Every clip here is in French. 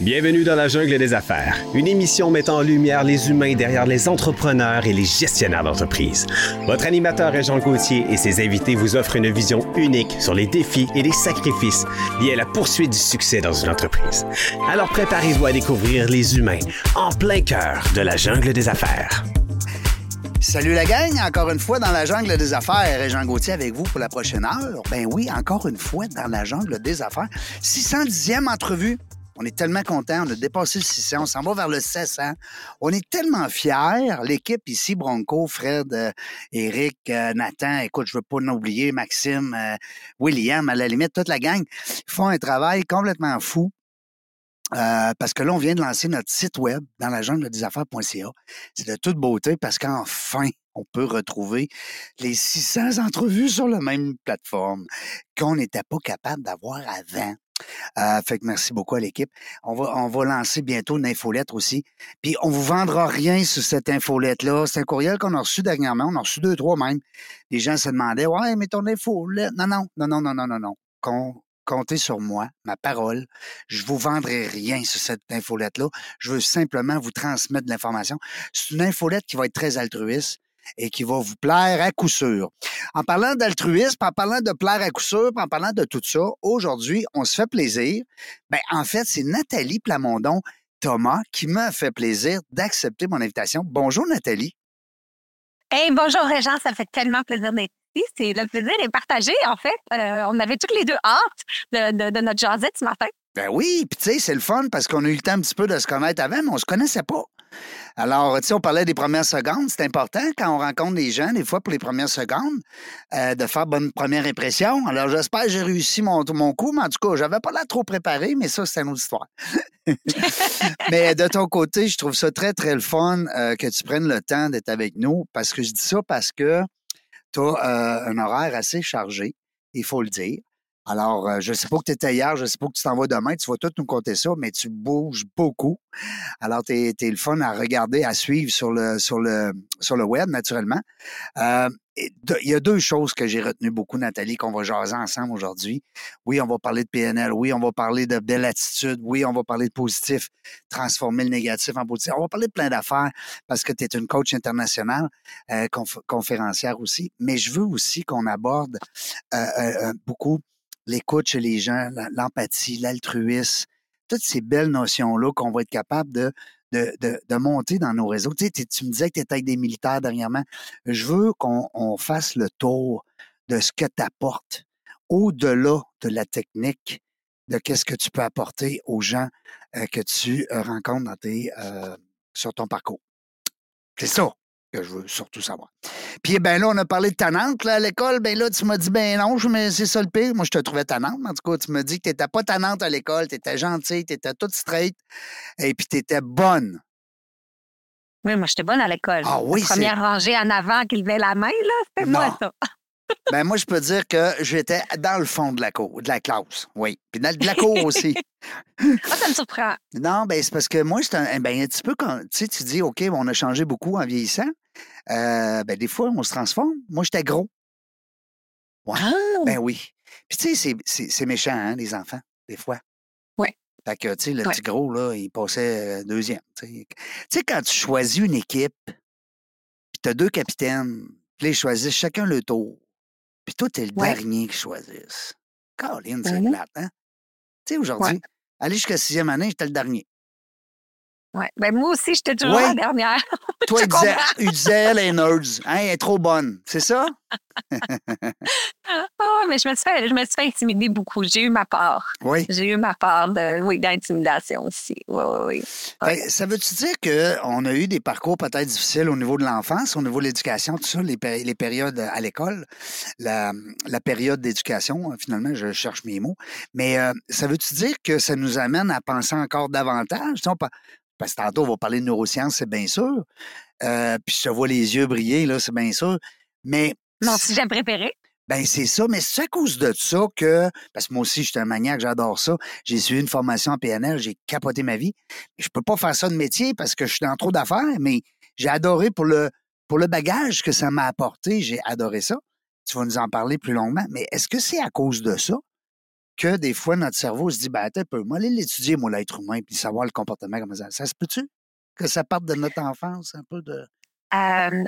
Bienvenue dans la jungle des affaires, une émission mettant en lumière les humains derrière les entrepreneurs et les gestionnaires d'entreprise. Votre animateur est Jean Gauthier et ses invités vous offrent une vision unique sur les défis et les sacrifices liés à la poursuite du succès dans une entreprise. Alors préparez-vous à découvrir les humains en plein cœur de la jungle des affaires. Salut la gang, encore une fois dans la jungle des affaires Jean Gauthier avec vous pour la prochaine heure. Ben oui, encore une fois dans la jungle des affaires. 610e entrevue on est tellement content. On a dépassé le 600. On s'en va vers le 700. On est tellement fiers. L'équipe ici, Bronco, Fred, euh, Eric, euh, Nathan, écoute, je veux pas oublier, Maxime, euh, William, à la limite, toute la gang, font un travail complètement fou. parce que là, on vient de lancer notre site web dans la jungle des affaires.ca. C'est de toute beauté parce qu'enfin, on peut retrouver les 600 entrevues sur la même plateforme qu'on n'était pas capable d'avoir avant. Euh, fait que merci beaucoup à l'équipe. On va, on va lancer bientôt une infolettre aussi. Puis on vous vendra rien sur cette infolette-là. C'est un courriel qu'on a reçu dernièrement. On a reçu deux, trois même. Les gens se demandaient Ouais, mais ton infolette. Non, non, non, non, non, non, non, non. comptez sur moi, ma parole. Je vous vendrai rien sur cette infolette-là. Je veux simplement vous transmettre de l'information. C'est une infolette qui va être très altruiste et qui va vous plaire à coup sûr. En parlant d'altruisme, en parlant de plaire à coup sûr, en parlant de tout ça, aujourd'hui, on se fait plaisir. Ben, en fait, c'est Nathalie Plamondon Thomas qui m'a fait plaisir d'accepter mon invitation. Bonjour Nathalie. Hey, bonjour Régent, ça fait tellement plaisir d'être ici. C'est le plaisir est partagé, en fait. Euh, on avait toutes les deux hâte de, de, notre jasette ce matin. Ben oui, puis tu sais, c'est le fun parce qu'on a eu le temps un petit peu de se connaître avant, mais on se connaissait pas. Alors, tu sais, on parlait des premières secondes. C'est important quand on rencontre des gens, des fois, pour les premières secondes, euh, de faire bonne première impression. Alors, j'espère que j'ai réussi mon, mon coup, mais en tout cas, j'avais pas l'air trop préparé, mais ça, c'est une autre histoire. mais de ton côté, je trouve ça très, très le fun euh, que tu prennes le temps d'être avec nous parce que je dis ça parce que tu as euh, un horaire assez chargé, il faut le dire. Alors, euh, je sais pas que tu étais hier, je sais pas que tu t'en vas demain, tu vas tout nous compter ça, mais tu bouges beaucoup. Alors, tu es, le fun à regarder, à suivre sur le, sur le, sur le web, naturellement. Euh, il y a deux choses que j'ai retenues beaucoup, Nathalie, qu'on va jaser ensemble aujourd'hui. Oui, on va parler de PNL. Oui, on va parler de belle attitude. Oui, on va parler de positif, transformer le négatif en positif. On va parler de plein d'affaires parce que tu es une coach internationale, euh, conférencière aussi. Mais je veux aussi qu'on aborde beaucoup l'écoute chez les gens, l'empathie, l'altruisme, toutes ces belles notions-là qu'on va être capable de, de, de, monter dans nos réseaux. Tu, sais, tu me disais que tu étais avec des militaires dernièrement. Je veux qu'on fasse le tour de ce que tu apportes au-delà de la technique, de qu'est-ce que tu peux apporter aux gens euh, que tu euh, rencontres euh, sur ton parcours. C'est ça que je veux surtout savoir. Puis, ben là, on a parlé de tannante là, à l'école. Ben là, tu m'as dit, ben non, mais c'est ça le pire. Moi, je te trouvais tannante. En tout cas, tu m'as dit que tu n'étais pas tannante à l'école, tu étais gentille, tu étais toute straight et puis tu étais bonne. Oui, moi, j'étais bonne à l'école. Ah oui, La première rangée en avant qui levait la main, là, c'était moi, ça. ben moi, je peux dire que j'étais dans le fond de la cour, de la classe, oui. Puis dans de la cour aussi. ah, ça me surprend. Non, ben c'est parce que moi, c'est un, ben, un petit peu quand tu sais, tu dis, OK, on a changé beaucoup en vieillissant. Euh, ben, des fois, on se transforme. Moi, j'étais gros. Ouais. Ben oui. Puis, tu sais, c'est méchant, hein, les enfants, des fois. Oui. Fait que, tu sais, le petit gros, là, il passait euh, deuxième. Tu sais, quand tu choisis une équipe, puis tu as deux capitaines, puis ils choisissent chacun le tour, puis toi, tu es le dernier qui choisissent. Caroline, c'est mmh plate, hein? Tu sais, aujourd'hui, aller jusqu'à sixième année, j'étais le dernier. Ouais. Ben, moi aussi, j'étais toujours la dernière. Toi, il disait, elle est nerds. Hein, elle est trop bonne. C'est ça? oh, mais je me, suis fait, je me suis fait intimider beaucoup. J'ai eu ma part. Oui. J'ai eu ma part de, oui, d'intimidation aussi. Oui, oui, oui. ça veut-tu dire qu'on a eu des parcours peut-être difficiles au niveau de l'enfance, au niveau de l'éducation, tout ça, les, les périodes à l'école, la, la, période d'éducation, finalement, je cherche mes mots. Mais euh, ça veut-tu dire que ça nous amène à penser encore davantage? Parce que tantôt, on va parler de neurosciences, c'est bien sûr. Euh, puis je te vois les yeux briller, là, c'est bien sûr. Mais. Mon sujet préféré. Ben, c'est ça, mais c'est à cause de ça que, parce que moi aussi, je suis un maniaque, j'adore ça. J'ai suivi une formation en PNL, j'ai capoté ma vie. Je peux pas faire ça de métier parce que je suis dans trop d'affaires, mais j'ai adoré pour le, pour le bagage que ça m'a apporté, j'ai adoré ça. Tu vas nous en parler plus longuement, mais est-ce que c'est à cause de ça que des fois, notre cerveau se dit, ben, attends un peu, moi, aller l'étudier, moi, l'être humain, puis savoir le comportement, comment ça. Ça se peut-tu? Que ça parte de notre enfance, un peu de. Euh,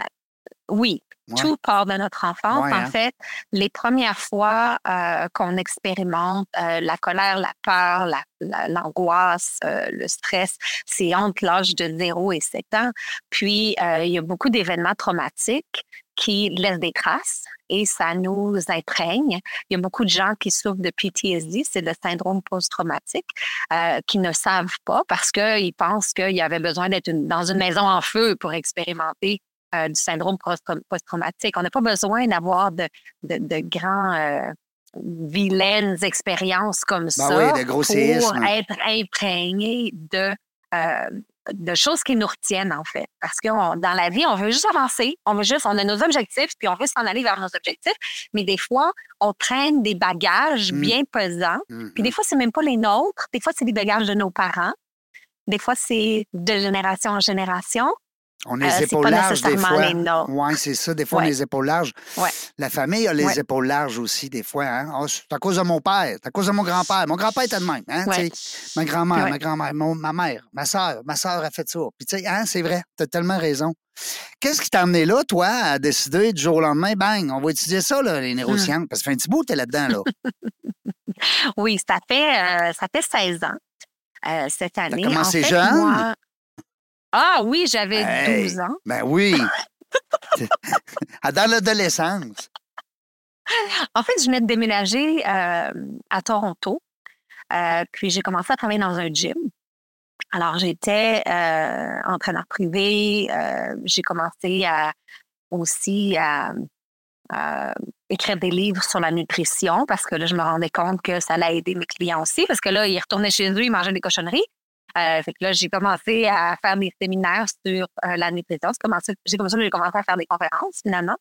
oui, Ouais. tout part de notre enfance. Ouais, en hein. fait, les premières fois euh, qu'on expérimente euh, la colère, la peur, la- la- l'angoisse, euh, le stress, c'est entre l'âge de 0 et 7 ans. Puis, il y a beaucoup d'événements traumatiques qui laissent des traces et ça nous imprègne. Il y a beaucoup de gens qui souffrent de PTSD, c'est le syndrome post-traumatique, euh, qui ne savent pas parce qu'ils pensent qu'il y avait besoin d'être dans une maison en feu pour expérimenter euh, du syndrome post- post-traumatique. On n'a pas besoin d'avoir de, de, de grands euh, vilaines expériences comme Ben ça oui, pour être imprégné de, euh, de choses qui nous retiennent, en fait. Parce que on- dans la vie, on veut juste avancer, on veut juste, on a nos objectifs, puis on veut s'en aller vers nos objectifs. Mais des fois, on traîne des bagages Mm. bien pesants. Mhm. Puis des fois, c'est même pas les nôtres. Des fois, c'est des bagages de nos parents. Des fois, c'est de génération en génération. On Euh, les pas épaules larges des fois. Oui, c'est ça. Des fois, on a Ouais. les épaules larges. Ouais. La famille a les Ouais. épaules larges aussi, des fois. Hein? Ah, c'est à cause de mon père, c'est à cause de mon grand-père. Mon grand-père était de même. Hein? Tu. Ma grand-mère, ma grand-mère, ma mère, ma soeur. Ma soeur a fait ça. Puis, tu sais, hein, c'est vrai, tu as tellement raison. Qu'est-ce qui t'a amené là, toi, à décider du jour au lendemain, bang, on va étudier ça, là, les neurosciences? Parce que ça fait un petit bout, t'es là-dedans, là. Oui, ça fait, euh, ça fait 16 ans euh, cette année. commencé En fait, jeune? moi- Ah oui, j'avais Hey. 12 ans. ben oui. Dans l'adolescence. En fait, je venais de déménager euh, à Toronto. Euh, puis j'ai commencé à travailler dans un gym. Alors, j'étais euh, entraîneur privé. j'ai commencé à, aussi à, à écrire des livres sur la nutrition parce que là, je me rendais compte que ça allait aider mes clients aussi parce que là, ils retournaient chez eux, ils mangeaient des cochonneries. Euh, fait que là, j'ai commencé à faire des séminaires sur euh, la nutrition. J'ai comme ça j'ai commencé à faire des conférences finalement.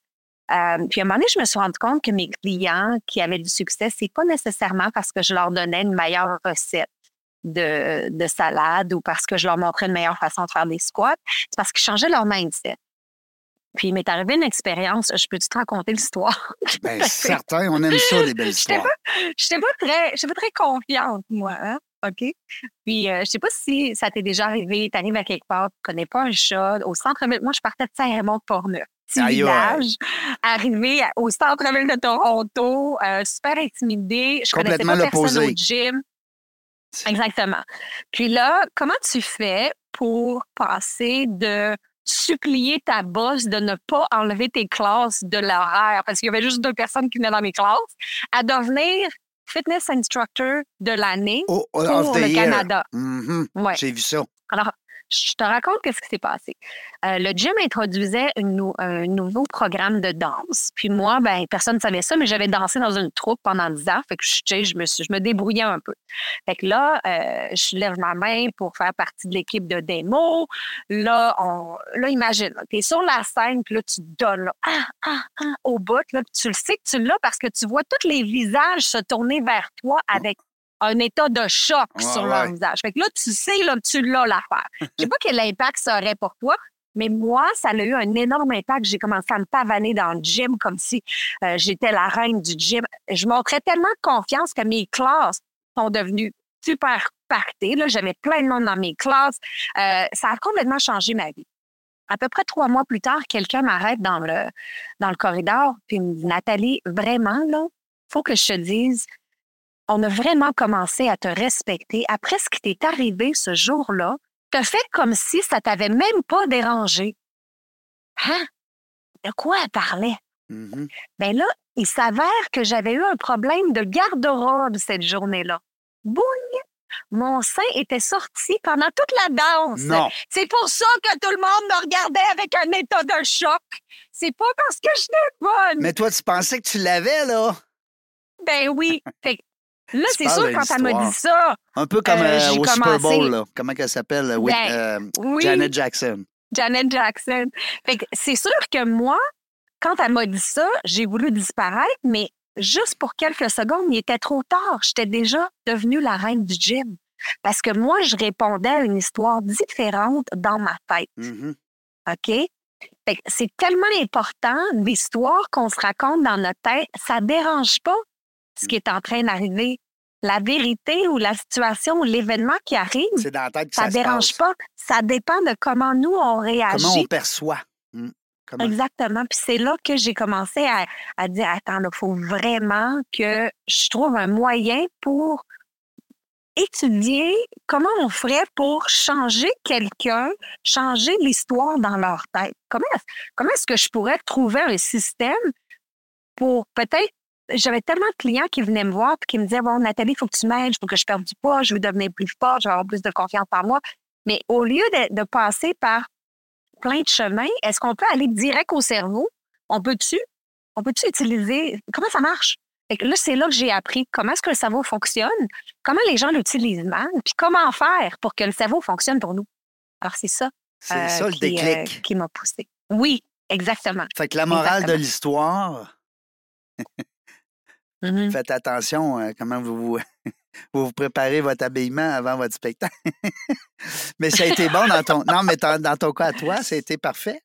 Euh, puis à un moment donné, je me suis rendu compte que mes clients qui avaient du succès, c'est pas nécessairement parce que je leur donnais une meilleure recette de, de salade ou parce que je leur montrais une meilleure façon de faire des squats, c'est parce qu'ils changeaient leur mindset. Puis il m'est arrivé une expérience, je peux-tu te raconter l'histoire? Ben, certain, on aime ça, les belles histoires. Je n'étais pas pas très confiante, moi, hein? OK? Puis, euh, je sais pas si ça t'est déjà arrivé, tu arrives à quelque part, tu connais pas un chat, au centre-ville. Moi, je partais de Saint-Raymond-de-Portneuf, petit Aïe, village, arrivé au centre-ville de Toronto, euh, super intimidée. Je connaissais Complètement pas personne au gym. Exactement. Puis là, comment tu fais pour passer de supplier ta boss de ne pas enlever tes classes de l'horaire? Parce qu'il y avait juste deux personnes qui venaient dans mes classes à devenir fitness instructor de l'année Oh, pour le year. Canada. Mhm, Ouais. J'ai vu ça. Alors, je te raconte qu'est-ce qui s'est passé. Euh, le gym introduisait un nouveau programme de danse. Puis moi, ben, personne ne savait ça, mais j'avais dansé dans une troupe pendant 10 ans. Fait que je, me, suis- je me débrouillais un peu. Fait que là, euh, je lève ma main pour faire partie de l'équipe de démo. Là, on, là imagine, tu es sur la scène, puis là, tu donnes là, ah, ah, ah, au bout. Là, tu le sais que tu l'as parce que tu vois tous les visages se tourner vers toi avec un état de choc Ouais, sur leur ouais. visage. Fait que là, tu sais, là, tu l'as l'affaire. Je sais pas quel impact ça aurait pour toi, mais moi, ça a eu un énorme impact. J'ai commencé à me pavaner dans le gym comme si euh, j'étais la reine du gym. Je montrais tellement de confiance que mes classes sont devenues super pactées. Là, j'avais plein de monde dans mes classes. Euh, ça a complètement changé ma vie. À peu près trois mois plus tard, quelqu'un m'arrête dans le, dans le corridor puis me dit Nathalie, vraiment, là, faut que je te dise, on a vraiment commencé à te respecter. Après ce qui t'est arrivé ce jour-là, t'as fait comme si ça t'avait même pas dérangé. Hein? De quoi elle parlait? Mhm. Ben là, il s'avère que j'avais eu un problème de garde-robe cette journée-là. Boum! Mon sein était sorti pendant toute la danse. Non. C'est pour ça que tout le monde me regardait avec un état de choc. C'est pas parce que j'étais bonne. Mais toi, tu pensais que tu l'avais, là? Ben oui. Fait que là, c'est sûr, quand elle m'a dit ça, Un peu comme Euh, euh, au Super Bowl, là. Comment qu'elle s'appelle? Ben, euh, oui. Janet Jackson. Janet Jackson. Fait que c'est sûr que moi, quand elle m'a dit ça, j'ai voulu disparaître, mais juste pour quelques secondes, il était trop tard. J'étais déjà devenue la reine du gym. Parce que moi, je répondais à une histoire différente dans ma tête. Mhm. OK? C'est tellement important, l'histoire qu'on se raconte dans notre tête, ça dérange pas ce qui est en train d'arriver la vérité ou la situation ou l'événement qui arrive, C'est dans la tête que ça ne dérange passe. pas. Ça dépend de comment nous, on réagit. Comment on perçoit. Hmm. Comment- Exactement. Puis c'est là que j'ai commencé à, à dire, attends, il faut vraiment que je trouve un moyen pour étudier comment on ferait pour changer quelqu'un, changer l'histoire dans leur tête. Comment, comment est-ce que je pourrais trouver un système pour peut-être j'avais tellement de clients qui venaient me voir et qui me disaient Bon, Nathalie, il faut que tu m'aides, il faut que je perde du poids, je veux devenir plus forte, je veux avoir plus de confiance en moi. Mais au lieu de, de passer par plein de chemins, est-ce qu'on peut aller direct au cerveau? On peut-tu? On peut-tu utiliser? Comment ça marche? Fait que là, c'est là que j'ai appris comment est-ce que le cerveau fonctionne, comment les gens l'utilisent mal, puis comment faire pour que le cerveau fonctionne pour nous. Alors, c'est ça, C'est euh, ça le qui, euh, déclic. qui m'a poussé. Oui, exactement. Fait que la morale de exactement. Mhm. faites attention euh, comment vous vous, préparez votre habillement avant votre spectacle. mais ça a été bon dans ton. Non, mais dans ton cas à toi, ça a été parfait.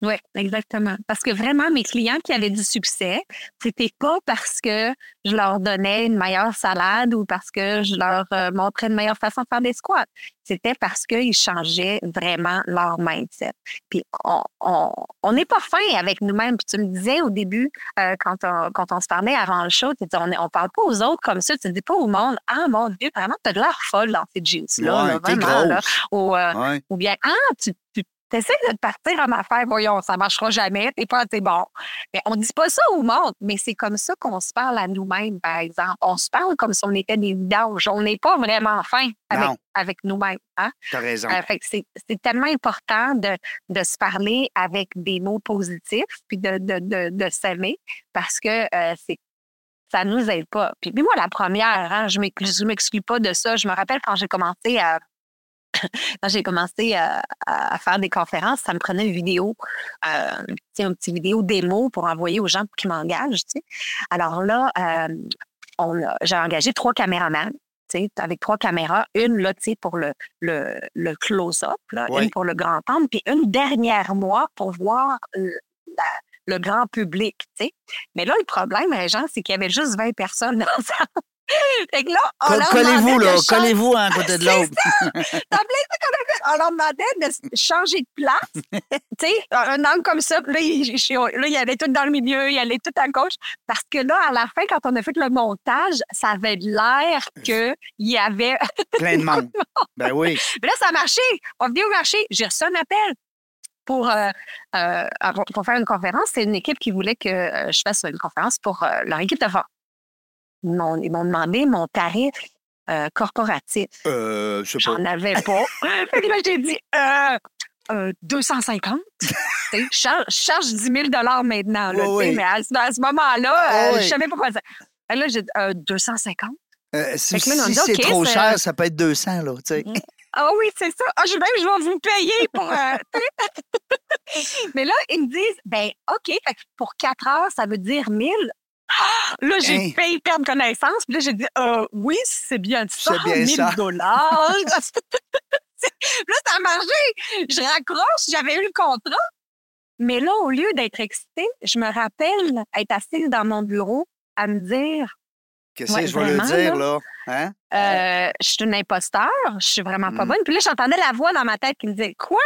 Oui, exactement. Parce que vraiment, mes clients qui avaient du succès, c'était pas parce que je leur donnais une meilleure salade ou parce que je leur euh, montrais une meilleure façon de faire des squats. C'était parce qu'ils changeaient vraiment leur mindset. Puis on on- on n'est pas fin avec nous-mêmes. Puis tu me disais au début, euh, quand, on, quand on se parlait avant le show, tu disais, on ne parle pas aux autres comme ça. Tu dis pas au monde, ah mon Dieu, vraiment, tu as de l'air folle dans ces jeans-là. Ouais, là, t'es vraiment, là. Ou, euh, Ouais. ou bien, ah, tu, tu essaies de te partir en affaire, voyons, ça marchera jamais, t'es pas assez bon. Mais on dit pas ça au monde, mais c'est comme ça qu'on se parle à nous-mêmes, par exemple. On se parle comme si on était des vidanges. On n'est pas vraiment fin avec, avec nous-mêmes. Hein? T'as raison. Euh, c'est c'est tellement important de, de se parler avec des mots positifs, puis de, de, de, de s'aimer, parce que euh, c'est ça nous aide pas. Puis, moi, la première, hein, je je m'exclus pas de ça. Je me rappelle quand j'ai commencé à quand j'ai commencé à, à- faire des conférences, ça me prenait une vidéo, euh, une petite vidéo démo pour envoyer aux gens qu'ils m'engagent. Alors là, euh, j'ai engagé trois caméramans. avec trois caméras, une là, pour le, le, le close-up, Oui. une pour le grand angle, puis une dernière moi pour voir le, la- le grand public. Mais là, le problème, les gens, c'est qu'il y avait juste 20 personnes dans la salle. Fait que là, on Collez-vous, là. Collez-vous un côté de l'autre. T'as plein de trucs qu'on a fait. On leur demandait de changer de place. tu sais, un angle comme ça. puis Là, il, là, il allait tout dans le milieu, il allait tout à gauche. Parce que là, à la fin, quand on a fait le montage, ça avait l'air qu'il y avait. Plein de monde. Ben oui. Mais là, ça a marché. On venait au marché. J'ai reçu un appel pour, euh, euh, pour faire une conférence. C'est une équipe qui voulait que euh, je fasse une conférence pour leur équipe de Ils m'ont demandé mon tarif euh, corporatif. Euh, je sais pas. J'en avais pas. Fait que là, j'ai dit euh, euh, 250. Tu sais, je charge, je charge 10 000 maintenant. Là, Oui, oui. Mais à, ce- à ce moment-là, Ah euh, oui. je savais pas quoi dire. Là, j'ai dit euh, 250. Euh, si si c'est trop cher, ça peut être 200, là. Tu sais. Ah oui, c'est ça. Ah, je, même, je vais vous payer pour. Mais là, ils me disent, ben, OK, fait pour 4 heures, ça veut dire 1000. Ah! Là, j'ai Hein? failli perdre connaissance. Puis là, j'ai dit, euh, oui, c'est bien ça. C'est bien 1000 ça. dollars. là, ça a marché. Je raccroche, j'avais eu le contrat. Mais là, au lieu d'être excitée, je me rappelle être assise dans mon bureau à me dire, Qu'est-ce Ouais, que je vais le dire, là? Hein? euh, je suis une imposteur, je suis vraiment pas Mm. bonne. Puis là, j'entendais la voix dans ma tête qui me disait Quoi?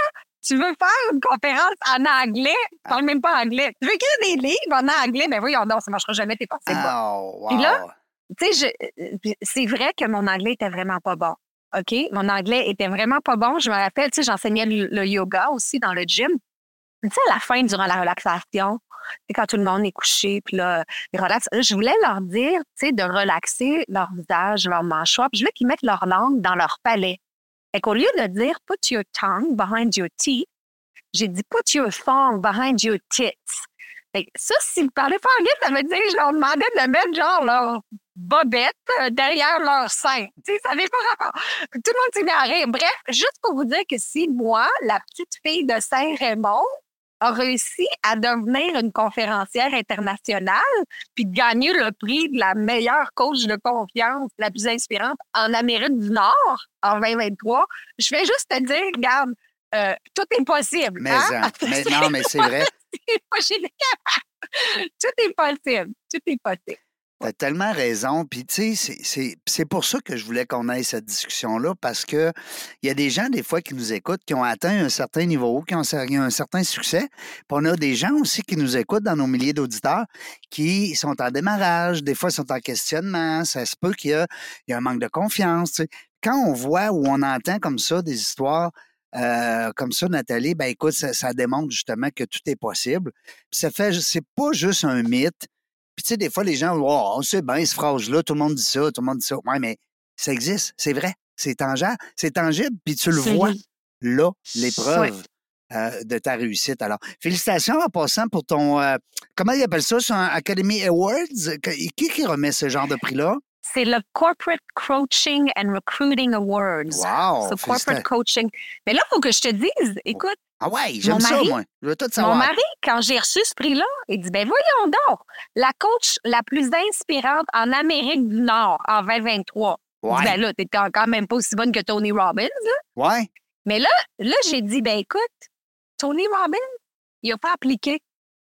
Tu veux faire une conférence en anglais? Tu Ah. parles même pas anglais. Tu veux écrire des livres en anglais? Mais voyons, non, ça marchera jamais, t'es pas. Oh, wow. Puis là, Tu sais, euh, c'est vrai que mon anglais était vraiment pas bon. OK? Mon anglais était vraiment pas bon. Je me rappelle, tu sais, j'enseignais le, le yoga aussi dans le gym. Tu sais, à la fin, durant la relaxation, quand tout le monde est couché, puis là, ils relaxent. Je voulais leur dire, tu sais, de relaxer leur visage, leur mâchoire, puis je voulais qu'ils mettent leur langue dans leur palais. Fait qu'au lieu de dire « put your tongue behind your teeth », j'ai dit « put your thumb behind your tits ». Fait ça, s'ils ne parlaient pas anglais, ça veut dire que je leur demandais de mettre genre leur bobette euh, derrière leur sein. Tu sais, ça n'avait pas rapport. Tout le monde s'est. Bref, juste pour vous dire que si moi, la petite fille de Saint-Raymond, a réussi à devenir une conférencière internationale, puis de gagner le prix de la meilleure coach de confiance, la plus inspirante en Amérique du Nord en 2023, je vais juste te dire, regarde, euh, tout est possible. Mais, hein? hein, mais non, mais c'est vrai. Tout est possible. Tout est possible. T'as tellement raison. Puis, tu sais, c'est pour ça que je voulais qu'on ait cette discussion-là, parce que il y a des gens, des fois, qui nous écoutent, qui ont atteint un certain niveau, qui ont un certain succès. Puis, on a des gens aussi qui nous écoutent dans nos milliers d'auditeurs qui sont en démarrage, des fois, sont en questionnement. Ça se peut qu'il y, y, a un manque de confiance. Quand on voit ou on entend comme ça des histoires, euh, comme ça, Nathalie, ben écoute, ça, démontre justement que tout est possible. Puis ça fait, c'est pas juste un mythe, puis, tu sais, des fois, les gens, oh, on sait bien, cette phrase-là, tout le monde dit ça, tout le monde dit ça. Oui, mais ça existe, c'est vrai, c'est tangible, c'est tangible, puis tu le vois là, l'épreuve. Euh, de ta réussite. Alors, félicitations en passant pour ton. Euh, comment ils appellent ça, son Academy Awards? Qui, qui remet ce genre de prix-là? C'est le Corporate Coaching and Recruiting Awards. Wow! C'est corporate coaching. Mais là, il faut que je te dise, écoute, ah ouais, j'aime ça, moi. Je veux tout savoir. Mon mari, quand j'ai reçu ce prix-là, il dit ben voyons donc, la coach la plus inspirante en Amérique du Nord en 2023. Ouais. dit, ben là, t'es quand même pas aussi bonne que Tony Robbins. Là. Ouais. Mais là, là j'ai dit ben écoute, Tony Robbins, il a pas appliqué.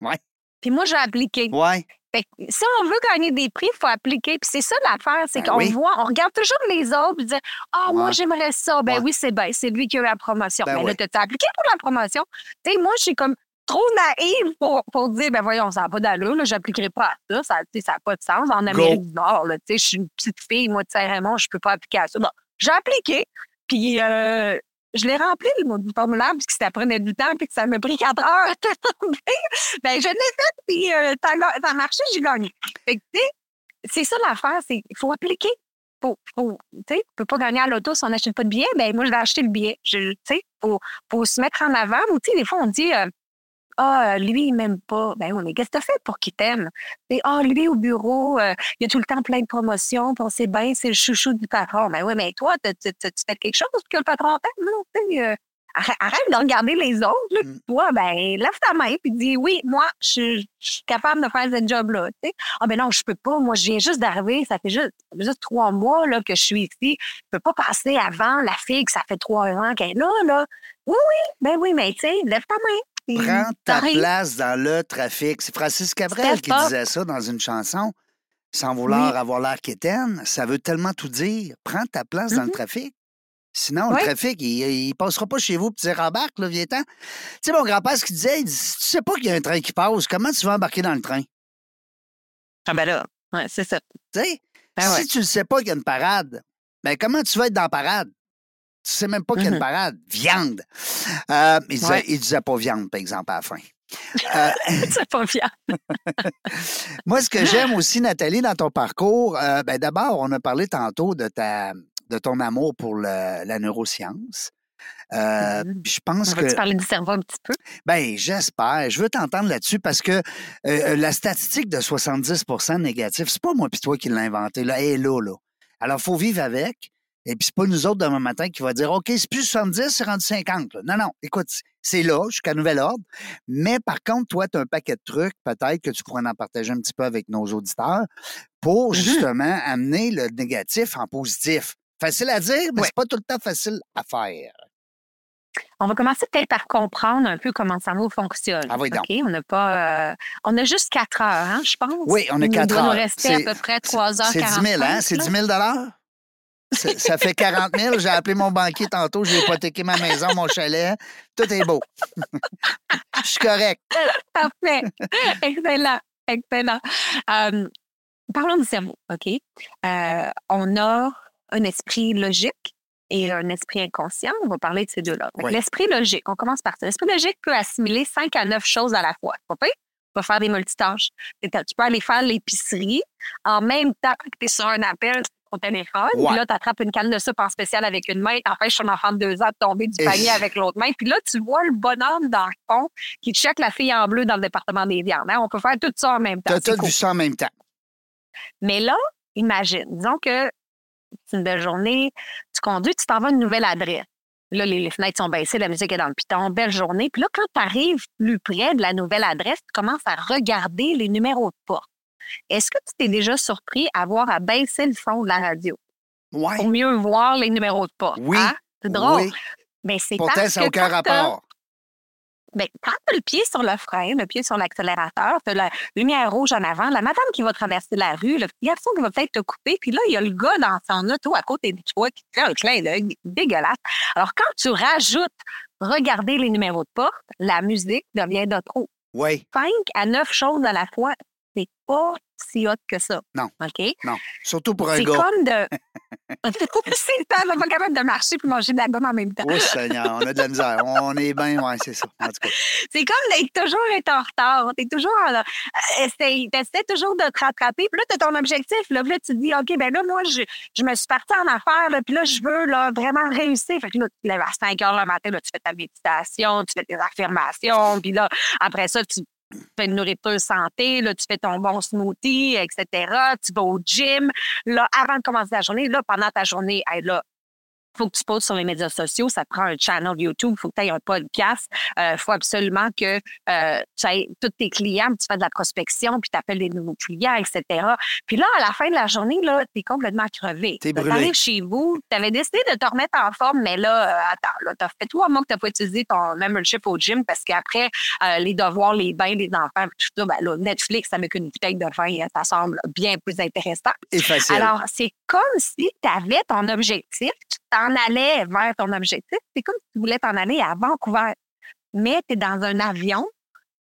Ouais. Puis moi, j'ai appliqué. Ouais si on veut gagner des prix, il faut appliquer. Puis c'est ça l'affaire, c'est ben qu'on voit, on regarde toujours les autres et dire Ah, moi, j'aimerais ça. Ben oui, c'est bien, c'est lui qui a eu la promotion. Ben mais là, tu as appliqué pour la promotion? Tu sais, moi, je suis comme trop naïve pour, pour dire ben voyons, ça n'a pas d'allure, je n'appliquerai pas à ça. Ça n'a pas de sens. En Amérique du Nord, je suis une petite fille, moi, de Saint-Raymond, je ne peux pas appliquer à ça. Bon, j'ai appliqué. Puis euh, je l'ai rempli, le formulaire, parce que ça prenait du temps, puis que ça m'a pris quatre heures. ben, je l'ai fait, puis euh, ça, a marché, j'ai gagné. c'est ça l'affaire, c'est qu'il faut appliquer. Faut, faut, tu ne peux pas gagner à l'auto si on n'achète pas de billet. Ben, moi, je vais acheter le billet. Il faut, faut se mettre en avant. Ou, des fois, on dit, euh, ah, lui, il m'aime pas. Ben oui, mais qu'est-ce que tu as fait pour qu'il t'aime? Ah, lui, au bureau, euh, il y a tout le temps plein de promotions, puis on sait bien, c'est le chouchou du patron. Ben oui, mais toi, tu fais quelque chose pour que le patron t'aime? Non, euh, arrête, de regarder les autres. Mmh. Toi, ben, lève ta main et dis oui, moi, je, suis capable de faire ce job-là. Ah, ben non, je peux pas. Moi, je viens juste d'arriver. Ça fait juste, juste trois mois là, que je suis ici. Je peux pas passer avant la fille que ça fait trois ans qu'elle est là, là. Oui, oui, ben oui, mais tu sais, lève ta main. Prends ta place dans le trafic. C'est Francis Cabrel qui disait ça dans une chanson. Sans vouloir avoir l'air quétaine, ça veut tellement tout dire. Prends ta place dans le mm-hmm. trafic. Sinon, le trafic, il, ne passera pas chez vous pour dire embarque, là, viens Tu sais, mon grand-père, ce qu'il disait, il dit tu sais pas qu'il y a un train qui passe, comment tu vas embarquer dans le train? Ah, ben là, ouais, c'est ça. Tu sais, ben si tu ne sais pas qu'il y a une parade, ben comment tu vas être dans la parade? Tu sais même pas a une mm-hmm. parade. Viande. Euh, il, disait, disait pas viande, par exemple, à la fin. Euh, c'est pas viande. Moi, ce que j'aime aussi, Nathalie, dans ton parcours, euh, ben, d'abord, on a parlé tantôt de, ta, de ton amour pour la neuroscience. Euh, mm-hmm. je pense que. Tu parler du cerveau un petit peu? Ben, j'espère. Je veux t'entendre là-dessus parce que la statistique de 70% négatif, c'est pas moi puis toi qui l'ai inventé. Là, elle est là, là. Alors, il faut vivre avec. Et puis, c'est pas nous autres demain matin qui va dire OK, c'est plus 70, c'est rendu 50. Non, non, écoute, c'est là jusqu'à nouvel ordre. Mais par contre, toi, tu as un paquet de trucs, peut-être que tu pourrais en partager un petit peu avec nos auditeurs pour mm-hmm. justement amener le négatif en positif. Facile à dire, mais c'est pas tout le temps facile à faire. On va commencer peut-être par comprendre un peu comment ça va fonctionne. Ah oui, donc. On n'a pas. Euh, on a juste 4 heures, hein, je pense. Oui, on a 4 heures. Il nous rester à peu près 3 heures. C'est 10 000, hein? C'est 10 000 ça fait 40 000. J'ai appelé mon banquier tantôt. J'ai hypothéqué ma maison, mon chalet. Tout est beau. Je suis correct. Parfait. Excellent. Excellent. parlons du cerveau, OK? Euh, on a un esprit logique et un esprit inconscient. On va parler de ces deux-là. L'esprit logique, on commence par ça. L'esprit logique peut assimiler 5 à 9 choses à la fois. Tu vas faire des multitâches. Tu peux aller faire l'épicerie en même temps que tu es sur un appel au téléphone. Puis là, tu attrapes une canne de soupe en spécial avec une main, fait ton enfant de deux ans de tomber du panier avec l'autre main. Puis là, tu vois le bonhomme dans le fond qui check la fille en bleu dans le département des viandes. Hein. On peut faire tout ça en même temps. Tu as tout vu ça en même temps. Mais là, imagine, disons que c'est une belle journée, tu conduis, tu t'en vas à une nouvelle adresse. Là, les, fenêtres sont baissées, la musique est dans le piton, belle journée. Puis là, quand tu arrives plus près de la nouvelle adresse, tu commences à regarder les numéros de porte. Est-ce que tu t'es déjà surpris à voir à baisser le son de la radio? Oui. Pour mieux voir les numéros de porte. Oui. Hein? C'est drôle. Oui. Mais c'est Pourtant, ça n'a aucun rapport. ben, quand tu as le pied sur le frein, le pied sur l'accélérateur, tu as la lumière rouge en avant, la madame qui va traverser la rue, le garçon qui va peut-être te couper, puis là, il y a le gars dans son auto à côté de toi qui te fait un clin d'œil dégueulasse. Alors, quand tu rajoutes regarder les numéros de porte, la musique devient de trop. Oui. Cinq à neuf choses à la fois, c'est pas si hot que ça. Non. OK? Non. Surtout pour un C'est gars. comme de. c'est pas pas capable de marcher puis manger de la gomme en même temps. Oui, Seigneur, on a de la misère. On est bien, oui, c'est ça. En tout cas. C'est comme d'être toujours être en retard. T'es toujours en. euh, T'essaies toujours de te rattraper. Puis là, t'as ton objectif. Là, Puis là, tu te dis, OK, ben là, moi, je, je me suis partie en affaires. Là, puis là, je veux là, vraiment réussir. Fait que là, tu te lèves à 5 heures le matin. Là, tu fais ta méditation, tu fais tes affirmations. Puis là, après ça, tu fais une nourriture santé. Là, tu fais ton bon smoothie, etc. Tu vas au gym. Là, avant de commencer la journée, là, pendant ta journée, hey, là, faut que tu poses sur les médias sociaux, ça te prend un channel YouTube, il faut que tu aies un podcast. Il faut absolument que euh, tu aies tous tes clients, puis tu fais de la prospection, puis tu appelles des nouveaux clients, etc. Puis là, à la fin de la journée, tu es complètement crevé. Tu arrives chez vous, tu avais décidé de te remettre en forme, mais là, euh, attends, là, tu as fait trois mois que tu n'as pas utilisé ton membership au gym parce qu'après, euh, les devoirs, les bains, les enfants, puis tout ça, ben là, Netflix avec une bouteille de vin, euh, ça semble bien plus intéressant. Et facile. Alors, c'est comme si tu avais ton objectif, tu t'en allais vers ton objectif. C'est comme si tu voulais t'en aller à Vancouver, mais tu es dans un avion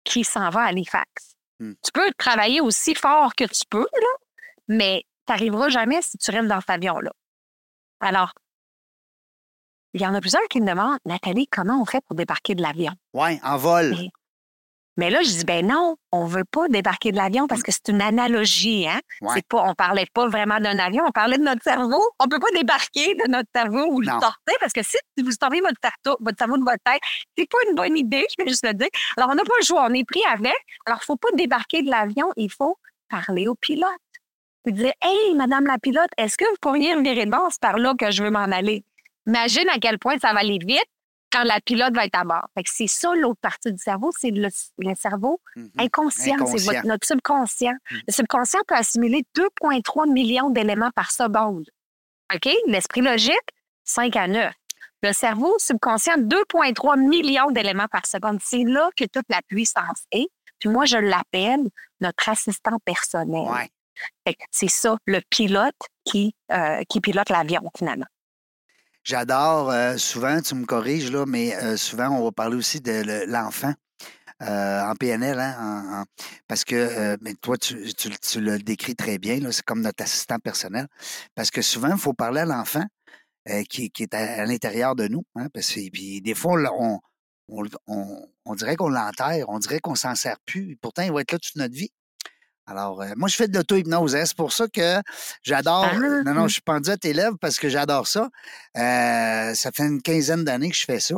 qui s'en va à Halifax. Hmm. Tu peux travailler aussi fort que tu peux, là, mais tu n'arriveras jamais si tu restes dans cet avion-là. Alors, il y en a plusieurs qui me demandent, Nathalie, comment on fait pour débarquer de l'avion? oui, en vol. Mais là, je dis, ben non, on veut pas débarquer de l'avion parce que c'est une analogie, hein? Ouais. C'est pas, on parlait pas vraiment d'un avion, on parlait de notre cerveau. On peut pas débarquer de notre cerveau ou le sortir parce que si vous sortez votre, cerveau- votre cerveau de votre tête, c'est pas une bonne idée, je vais juste le dire. Alors, on n'a pas le choix, on est pris avec. Alors, il faut pas débarquer de l'avion, il faut parler au pilote. Puis dire, hey, madame la pilote, est-ce que vous pourriez me virer de bord? C'est par là que je veux m'en aller. Imagine à quel point ça va aller vite quand la pilote va être à bord. Fait que c'est ça l'autre partie du cerveau, c'est le, le cerveau Mhm. inconscient, c'est Inconscient. notre subconscient. Mm. Le subconscient peut assimiler 2,3 millions d'éléments par seconde. OK? L'esprit logique, 5 à 9. Le cerveau subconscient, 2,3 millions d'éléments par seconde. C'est là que toute la puissance est. Puis moi, je l'appelle notre assistant personnel. Ouais. C'est ça, le pilote qui, euh, qui pilote l'avion, finalement. J'adore, euh, souvent, tu me corriges, là, mais euh, souvent, on va parler aussi de le- l'enfant euh, en PNL, hein, en- en- parce que, euh, mais toi, tu, tu, tu le décris très bien, c'est comme notre assistant personnel, parce que souvent, il faut parler à l'enfant euh, qui, qui est à, l'intérieur de nous, hein, parce que, puis des fois, on, on, on, on- dirait qu'on l'enterre, on dirait qu'on s'en sert plus, pourtant, il va être là toute notre vie. Alors, euh, moi, je fais de l'auto-hypnose. hein, C'est pour ça que j'adore. Ah, non, non, je suis pendu à tes lèvres parce que j'adore ça. Euh, ça fait une quinzaine d'années que je fais ça.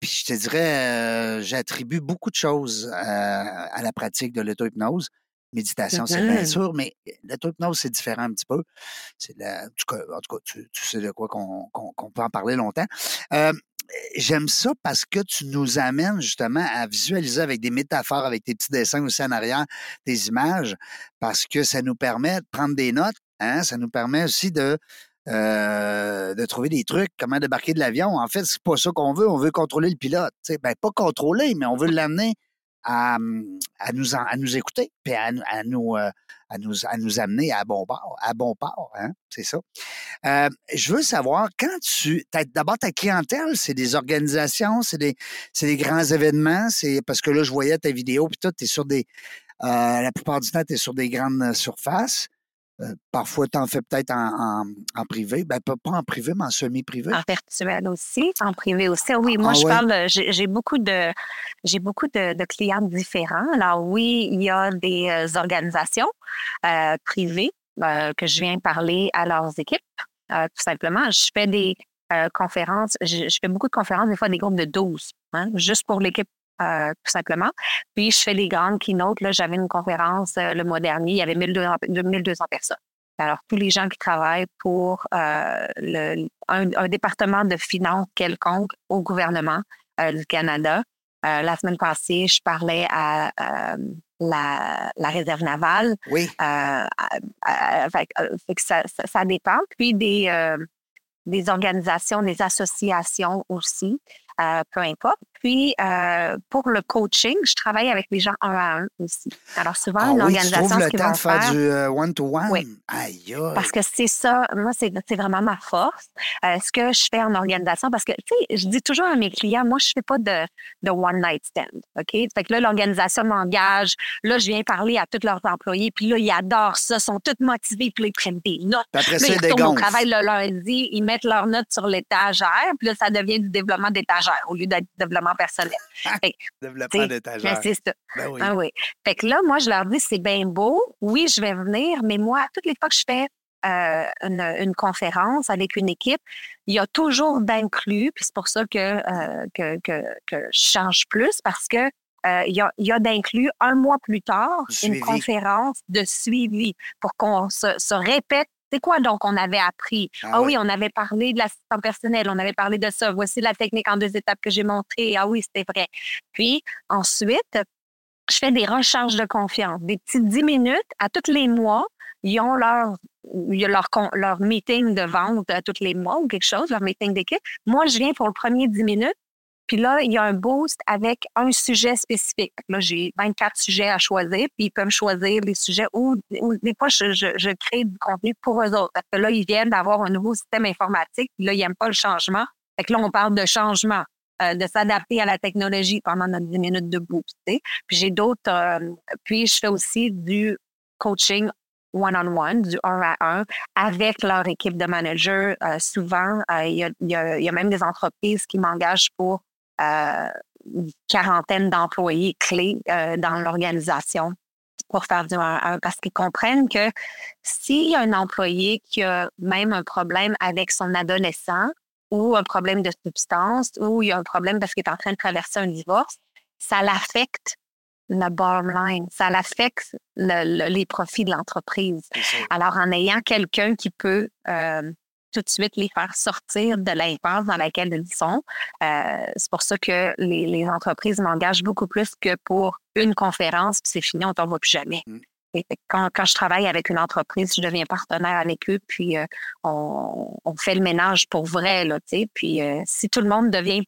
Puis je te dirais, euh, j'attribue beaucoup de choses euh, à la pratique de l'auto-hypnose. Méditation, c'est bien sûr, mais l'auto-hypnose, c'est différent un petit peu. C'est la- en, tout cas, en tout cas, tu, tu sais de quoi qu'on qu'on- qu'on peut en parler longtemps. J'aime ça parce que tu nous amènes justement à visualiser avec des métaphores, avec tes petits dessins aussi en arrière, des images, parce que ça nous permet de prendre des notes, hein, ça nous permet aussi de, euh, de trouver des trucs, comment débarquer de l'avion. En fait, c'est pas ça qu'on veut, on veut contrôler le pilote. tu sais. Ben, pas contrôler, mais on veut l'amener à, hum, à, nous, à nous écouter, puis à, nous- à nous, euh, à, nous, à nous amener à bon port, à bon port, hein, c'est ça. Euh, je veux savoir, quand tu. D'abord, ta clientèle, c'est des organisations, c'est des, des grands événements, c'est parce que là, je voyais ta vidéo, puis toi, tu es sur des. euh, la plupart du temps, tu es sur des grandes surfaces. Euh, parfois, tu en fais peut-être en, en, en privé. Ben, pas, pas en privé, mais en semi-privé. En virtuel aussi, en privé aussi. Oui, moi, Ah je ouais? parle, de- j'ai beaucoup de, j'ai beaucoup de, de clients différents. Alors oui, il y a des euh, organisations euh, privées euh, que je viens parler à leurs équipes, euh, tout simplement. Je fais des euh, conférences, je, je fais beaucoup de conférences, des fois des groupes de 12, hein, juste pour l'équipe. Euh, tout simplement. Puis, je fais des grandes keynotes. Là, j'avais une conférence euh, le mois dernier. Il y avait 1200, 1200 personnes. Alors, tous les gens qui travaillent pour euh, le, un, un département de finances quelconque au gouvernement du Canada. La semaine passée, je parlais à la, la réserve navale. Oui. À- à- fait, que, fait que ça, ça, ça dépend. Puis des, des organisations, des associations aussi. Euh, peu importe. Puis, euh, pour le coaching, je travaille avec les gens un à un aussi. Alors, souvent, Ah oui, tu organisation, trouves ce le qu'ils temps vont de faire faire, du euh, one-to-one? Oui. Aïe, aïe. parce que c'est ça, moi, c'est vraiment ma force. Euh, ce que je fais en organisation, parce que, tu sais, je dis toujours à mes clients, moi, je fais pas de, de one-night stand, OK? Fait que là, l'organisation m'engage. Là, je viens parler à tous leurs employés, puis là, ils adorent ça, sont tous motivés, puis là, ils prennent des notes. Puis après Là, ça, ils ils retournent au travail le lundi, ils mettent leurs notes sur l'étagère, puis là, ça devient du développement d'étagère au lieu d'être développement personnel. Fait que, Développement d'étagère. mais c'est ça. Ben oui. Ah oui. Fait que là, moi, je leur dis, c'est bien beau. Oui, je vais venir, mais moi, toutes les fois que je fais euh, une, une conférence avec une équipe, il y a toujours d'inclus, puis c'est pour ça que, euh, que, que, que je change plus, parce que euh, il y a, il y a d'inclus un mois plus tard une conférence de suivi pour qu'on se, se répète. C'est quoi donc on avait appris? Ah Ah, oui. on avait parlé de l'assistant personnel, on avait parlé de ça. Voici la technique en deux étapes que j'ai montrée. Ah oui, c'était vrai. Puis ensuite, je fais des recharges de confiance, des petits 10 minutes à tous les mois. Ils ont leur, leur, leur meeting de vente à tous les mois ou quelque chose, leur meeting d'équipe. Moi, je viens pour le premier 10 minutes. Puis là, il y a un boost avec un sujet spécifique. Là, j'ai 24 sujets à choisir, puis ils peuvent choisir les sujets ou, des fois, je, je- je crée du contenu pour eux autres. Parce que là, ils viennent d'avoir un nouveau système informatique, puis là, ils n'aiment pas le changement. Fait que là, on parle de changement, euh, de s'adapter à la technologie pendant notre 10 minutes de boost. Puis j'ai d'autres. euh, puis je fais aussi du coaching one-on-one, du un à un, avec leur équipe de managers. Euh, souvent, euh, il y, y a- même des entreprises qui m'engagent pour une quarantaine d'employés clés euh, dans l'organisation pour faire du 1 à 1 parce qu'ils comprennent que s'il y a un employé qui a même un problème avec son adolescent ou un problème de substance ou il y a un problème parce qu'il est en train de traverser un divorce, ça l'affecte le bottom line, ça l'affecte le- le- les profits de l'entreprise. Alors, en ayant quelqu'un qui peut euh, tout de suite les faire sortir de l'impasse dans laquelle ils sont, euh, c'est pour ça que les, les entreprises m'engagent beaucoup plus que pour une conférence, puis c'est fini, on t'en voit plus jamais. Mm. Et quand, quand je travaille avec une entreprise, je deviens partenaire avec eux, puis euh, on, on fait le ménage pour vrai, là. Puis euh, si tout le monde devient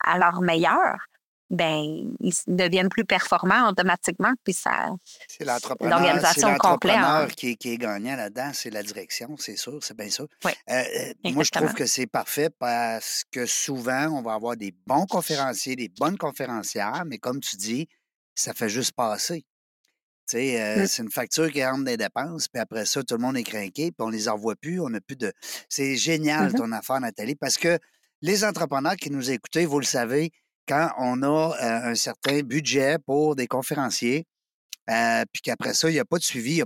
à leur meilleur, ben ils deviennent plus performants automatiquement, puis ça, C'est l'entrepreneur, L'organisation complète, l'entrepreneur hein. qui, est- qui est gagnant là-dedans, c'est la direction, c'est sûr, c'est bien sûr. Oui, Euh, euh, moi, je trouve que c'est parfait parce que souvent, on va avoir des bons conférenciers, des bonnes conférencières, mais comme tu dis, ça fait juste passer. Tu sais, euh, Mm. c'est une facture qui rentre des dépenses, puis après ça, tout le monde est craqué, puis on les envoie plus, on n'a plus de... C'est génial Mhm. ton affaire, Nathalie, parce que les entrepreneurs qui nous écoutent, vous le savez, quand on a euh, un certain budget pour des conférenciers, euh, puis qu'après ça, il n'y a pas de suivi, y.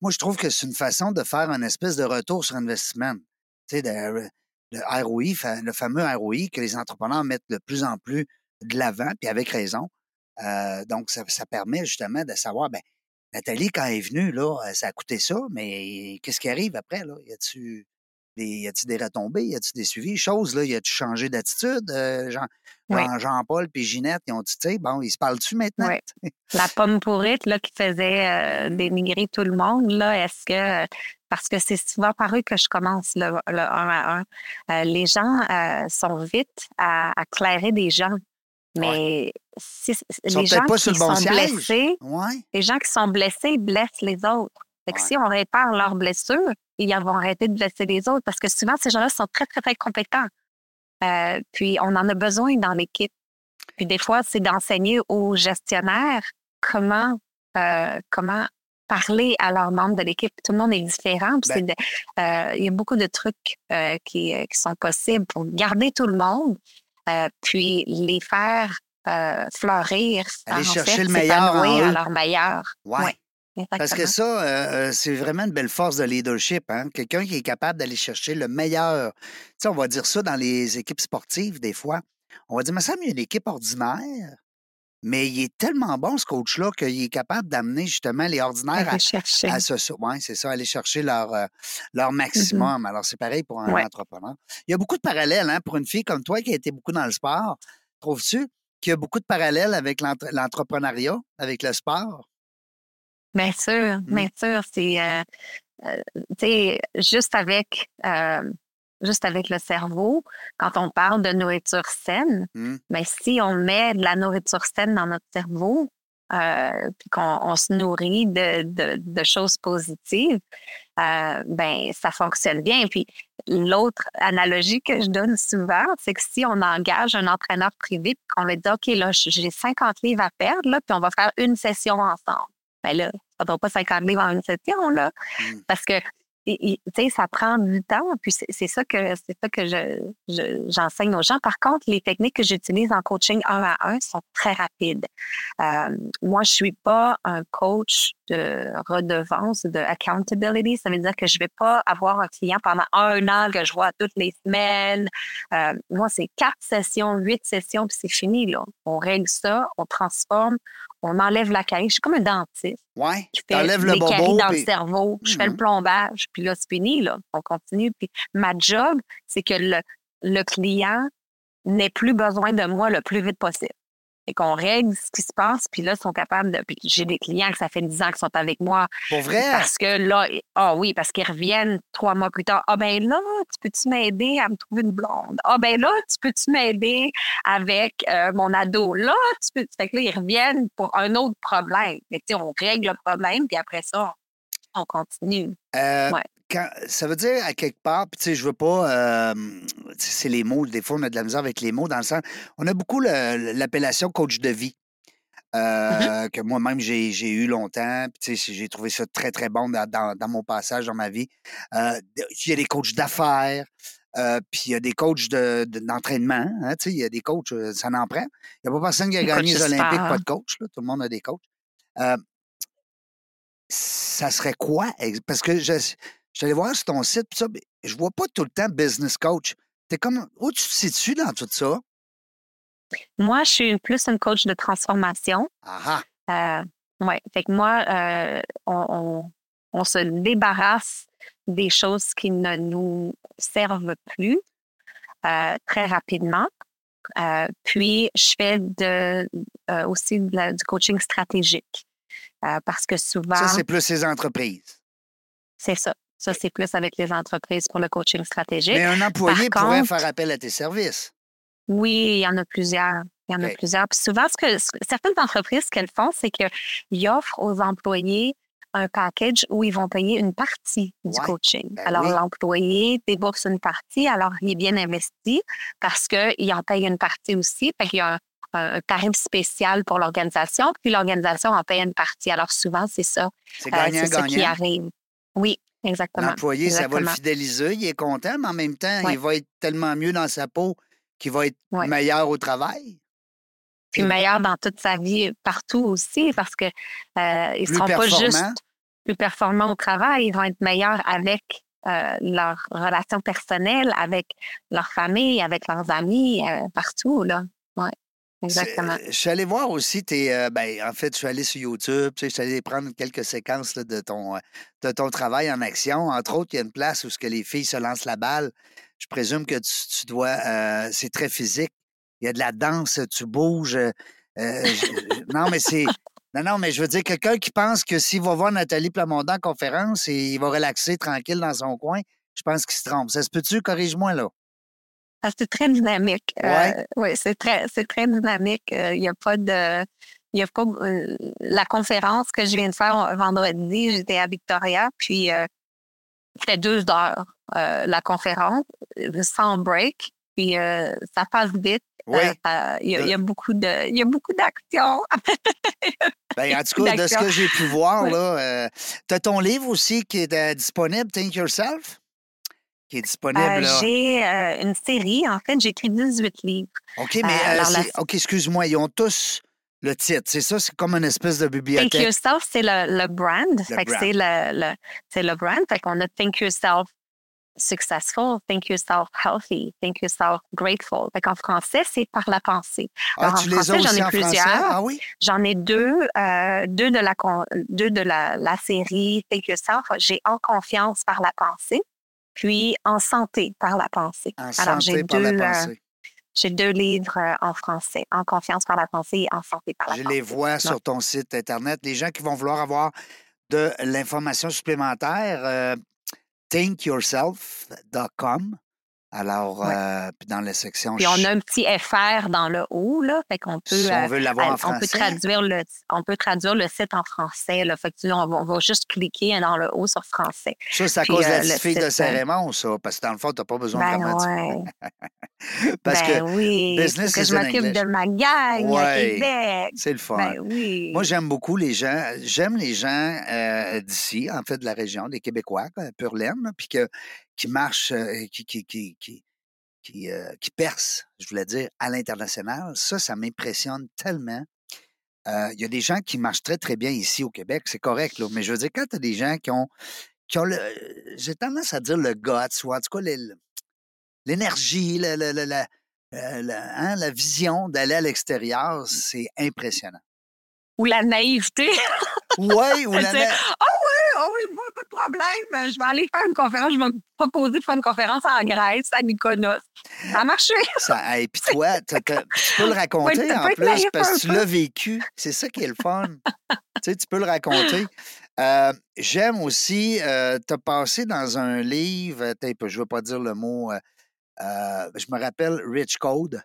Moi, je trouve que c'est une façon de faire une espèce de retour sur investissement. Tu sais, ROI, le fameux ROI que les entrepreneurs mettent de plus en plus de l'avant, puis avec raison. Euh, donc, ça, permet justement de savoir, ben, Nathalie, quand elle est venue, là, ça a coûté ça, mais qu'est-ce qui arrive après, là? Y a-tu y a-tu des retombées? Y a-tu des suivis? Choses, là, y a-tu changé d'attitude? Euh, Jean, Oui. Jean- Jean-Paul puis Ginette, ils ont dit, bon, ils se parlent-tu maintenant? Oui. La pomme pourrite là, qui faisait euh, dénigrer tout le monde, là, est-ce que parce que c'est souvent par eux que je commence le, le un à un. euh, les gens euh, sont vite à, à clairer des gens. Mais si, les gens qui sont siège. blessés, Ouais. les gens qui sont blessés blessent les autres. Fait que Ouais. si on répare leurs blessures, ils vont arrêter de blesser les autres parce que souvent, ces gens-là sont très, très, très compétents. Euh, puis, on en a besoin dans l'équipe. Puis, des fois, c'est d'enseigner aux gestionnaires comment, euh, comment parler à leurs membres de l'équipe. Tout le monde est différent. Ben euh, il y a beaucoup de trucs euh, qui, euh, qui sont possibles pour garder tout le monde, euh, puis les faire euh, fleurir. Aller en chercher fait, le meilleur en à leur meilleur. Ouais. Ouais, Parce que ça, euh, euh, c'est vraiment une belle force de leadership. Hein? Quelqu'un qui est capable d'aller chercher le meilleur. Tu sais, on va dire ça dans les équipes sportives, des fois. On va dire, mais ça, il y a une équipe ordinaire, mais il est tellement bon, ce coach-là, qu'il est capable d'amener justement les ordinaires Aller chercher. à, à ce. Oui, c'est ça, aller chercher leur, euh, leur maximum. Alors, c'est pareil pour un. Ouais. entrepreneur. Il y a beaucoup de parallèles hein, pour une fille comme toi qui a été beaucoup dans le sport. Trouves-tu qu'il y a beaucoup de parallèles avec l'entre- l'entrepreneuriat, avec le sport? Bien sûr, bien sûr. C'est, euh, euh, tu sais, juste avec euh, juste avec le cerveau, quand on parle de nourriture saine, mais si on met de la nourriture saine dans notre cerveau, euh, puis qu'on on se nourrit de, de- de choses positives, euh, ben ça fonctionne bien. Puis l'autre analogie que je donne souvent, c'est que si on engage un entraîneur privé, puis qu'on lui dit OK, là, j'ai 50 livres à perdre, là, puis on va faire une session ensemble. Ben là, ça ne pas 50 livres en une session, là. Mm. Parce que tu sais, ça prend du temps, puis c'est ça que c'est ça que je, je- j'enseigne aux gens. Par contre, les techniques que j'utilise en coaching un à un sont très rapides. Euh, moi, je suis pas un coach de redevance, de accountability. Ça veut dire que je vais pas avoir un client pendant un an que je vois toutes les semaines. Euh, moi, c'est quatre sessions, huit sessions, puis c'est fini, là. On règle ça, on transforme, on enlève la carie. Je suis comme un dentiste Ouais. qui fait le caries bobo. dans puis- le cerveau. Je fais le Mhm. plombage, puis là, c'est fini, là. On continue. Puis ma job, c'est que le, le client n'ait plus besoin de moi le plus vite possible. Et qu'on règle ce qui se passe, puis là, ils sont capables de. J'ai des clients que ça fait 10 ans qu'ils sont avec moi. Pour vrai? Parce que là, ah oui, parce qu'ils reviennent trois mois plus tard. Ah ben là, tu peux-tu m'aider à me trouver une blonde? Ah ben là, tu peux-tu m'aider avec euh, mon ado? Là, tu peux. Fait que là, ils reviennent pour un autre problème. Mais tu sais, on règle le problème, puis après ça, on continue. Euh, Ouais. Quand- ça veut dire à quelque part, puis tu sais, je veux pas. euh, c'est les mots, des fois, on a de la misère avec les mots dans le sens. On a beaucoup l'appellation coach de vie. euh, que moi-même j'ai eu longtemps. Puis, tu sais, j'ai trouvé ça très, très bon dans, dans- dans mon passage dans ma vie. Euh, il y a des coachs d'affaires, euh, puis il y a des coachs de- de- d'entraînement. hein, tu sais, il y a des coachs, ça n'en prend. Il n'y a pas personne qui a gagné les Olympiques, pas de coach. là, tout le monde a des coachs. Ça serait quoi? Parce que je, je suis allé voir sur ton site, puis ça, mais je vois pas tout le temps business coach. T'es comme, où tu te situes dans tout ça? Moi, je suis plus une coach de transformation. Ah Euh, ouais. Fait que moi, euh, on, on- on se débarrasse des choses qui ne nous servent plus euh, très rapidement. Euh, puis, je fais de, aussi de la- du coaching stratégique. Parce que souvent, ça, c'est plus les entreprises. c'est ça. Ça, c'est plus avec les entreprises pour le coaching stratégique. Mais un employé Par pourrait contre- faire appel à tes services. Oui, il y en a plusieurs. Il y en a plusieurs. Puis souvent, ce que ce- certaines entreprises, ce qu'elles font, c'est qu'ils offrent aux employés un package où ils vont payer une partie du Ouais, coaching. ben alors, oui. l'employé débourse une partie, alors il est bien investi parce qu'il en paye une partie aussi. Fait qu'il y a un, un tarif spécial pour l'organisation, puis l'organisation en paye une partie. Alors, souvent, c'est ça. C'est euh, c'est ça qui arrive. Oui, exactement. L'employé, ça va le fidéliser, il est content, mais en même temps, Ouais. il va être tellement mieux dans sa peau qu'il va être Ouais. meilleur au travail. puis meilleur dans toute sa vie partout aussi parce que euh, ils Plus seront pas juste plus performants au travail, ils vont être meilleurs avec euh, leurs relations personnelles, avec leur famille, avec leurs amis, euh, partout là. Exactement. Je suis allé voir aussi tes. euh, ben, en fait, je suis allé sur YouTube, tu sais, je suis allé prendre quelques séquences là, de, ton, euh, de ton travail en action. Entre autres, il y a une place où ce que les filles se lancent la balle. Je présume que tu, tu dois. euh, c'est très physique. Il y a de la danse, tu bouges. euh, je- non, mais c'est. Non, non, mais je veux dire, quelqu'un qui pense que s'il va voir Nathalie Plamondon en conférence et il va relaxer tranquille dans son coin, je pense qu'il se trompe. Ça se peut-tu? Corrige-moi, là. C'est très dynamique. Ouais. Euh, oui, c'est très, c'est très dynamique. Euh, Il n'y a pas de. Il y a pas euh, la conférence que je viens de faire vendredi, j'étais à Victoria, puis euh, c'était deux heures euh, la conférence, sans break, puis euh, ça passe vite. Il y, a- il y a beaucoup de, il y a beaucoup d'action. Ben, en tout cas, de ce que j'ai pu voir, là, tu as ton livre aussi qui est disponible, Think Yourself, qui est disponible. Euh, là. j'ai euh, une série, en fait, j'ai écrit 18 livres. OK, mais euh, alors la- c'est- OK, excuse-moi, ils ont tous le titre. C'est ça, c'est comme une espèce de Think bibliothèque. Yourself, c'est le, le brand. fait que brand. c'est le, le- c'est le brand. Fait qu'on a Think Yourself Successful, Think Yourself Healthy, Think Yourself Grateful. Fait qu'en français, c'est par la pensée. Ah, Alors, en tu les as français, j'en ai en français? plusieurs. Ah oui? J'en ai deux, deux de, la, con- deux de la, la série Think Yourself. J'ai En confiance par la pensée, puis En santé par la pensée. En Alors, j'ai deux, euh. J'ai deux livres euh, en français, En confiance par la pensée et En santé par la Je pensée. les vois sur ton site Internet. Les gens qui vont vouloir avoir de l'information supplémentaire, euh, thinkyourself.com. Alors, euh, puis dans la section. Puis on a un petit FR dans le haut, là. Fait qu'on peut. Si on veut l'avoir en on français. peut traduire le, on peut traduire le site en français, là. Fait que on va, on va juste cliquer dans le haut sur français. Ça, c'est à Puis, cause de la euh, petite fille de euh, Saint-Raymond, ça. Parce que dans le fond, tu n'as pas besoin Ben de ouais. Parce ben que oui. business Parce que je m'occupe de ma gang à Ouais. Québec. c'est le fun. Ben oui. Moi, j'aime beaucoup les gens. J'aime les gens euh, d'ici, en fait, de la région, des Québécois, quoi, pur laine, là, puis que, qui marchent, euh, qui, qui, qui, qui, qui, euh, qui percent, je voulais dire, à l'international. Ça, ça m'impressionne tellement. Euh, Il y a des gens qui marchent très, très bien ici au Québec, c'est correct, là, mais je veux dire, quand tu as des gens qui ont, qui ont le, j'ai tendance à dire le guts, ou en tout cas l'énergie, la, euh, la- hein, la vision d'aller à l'extérieur, c'est impressionnant. Ou la naïveté. Oui, ou la, C'est- Ah oui, ah oui, moi, pas de problème. Je vais aller faire une conférence. Je vais me proposer de faire une conférence en Grèce, à Mykonos. Ça a marché. Ça, et puis toi, tu peux le raconter Ouais, en plus parce que tu l'as vécu. C'est ça qui est le fun. tu sais, tu peux le raconter. Euh, J'aime aussi, euh, tu as passé dans un livre, peu, je ne veux pas dire le mot, euh, euh, je me rappelle Rich Code.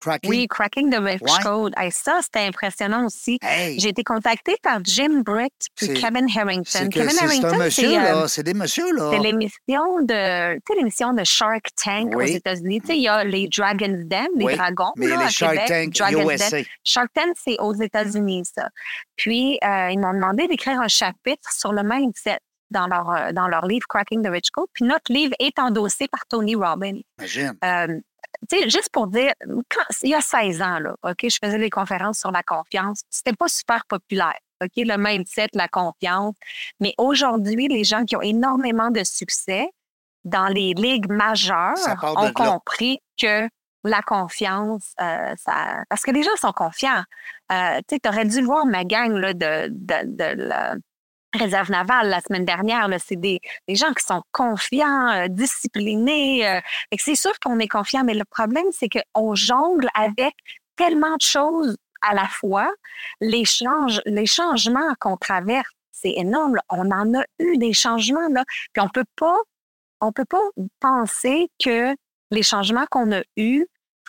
Cracking? Oui, Cracking the Rich Ouais. Code. Hey, ça, c'était impressionnant aussi. Hey, J'ai été contactée par Jim Britt et Kevin Harrington. que Kevin Harrington, c'est euh. C'est des messieurs, là. c'est l'émission de, l'émission de Shark Tank aux. États-Unis. Il y a les Dragon's Den, les Oui, dragons. Mais là, les à Shark Québec, Tank Dragon's Den. USA. Shark Tank, c'est aux États-Unis, ça. Puis, euh, ils m'ont demandé d'écrire un chapitre sur le mindset dans leur, euh, dans leur livre Cracking the Rich Code. Puis, notre livre est endossé par Tony Robbins. Imagine. Euh, tu sais, juste pour dire, quand- il y a 16 ans, là, OK, je faisais des conférences sur la confiance. C'était pas super populaire. OK, le mindset, la confiance. Mais aujourd'hui, les gens qui ont énormément de succès dans les ligues majeures ont compris que la confiance, euh, ça, parce que les gens sont confiants. Euh, tu aurais dû voir ma gang là, de, de, de la réserve navale la semaine dernière. C'est des, des gens qui sont confiants, euh, disciplinés. euh, c'est sûr qu'on est confiant, mais le problème, c'est qu'on jongle avec tellement de choses à la fois. Les, les changements qu'on traverse, c'est énorme. On en a eu des changements, là. Puis on peut pas, on peut pas penser que les changements qu'on a eus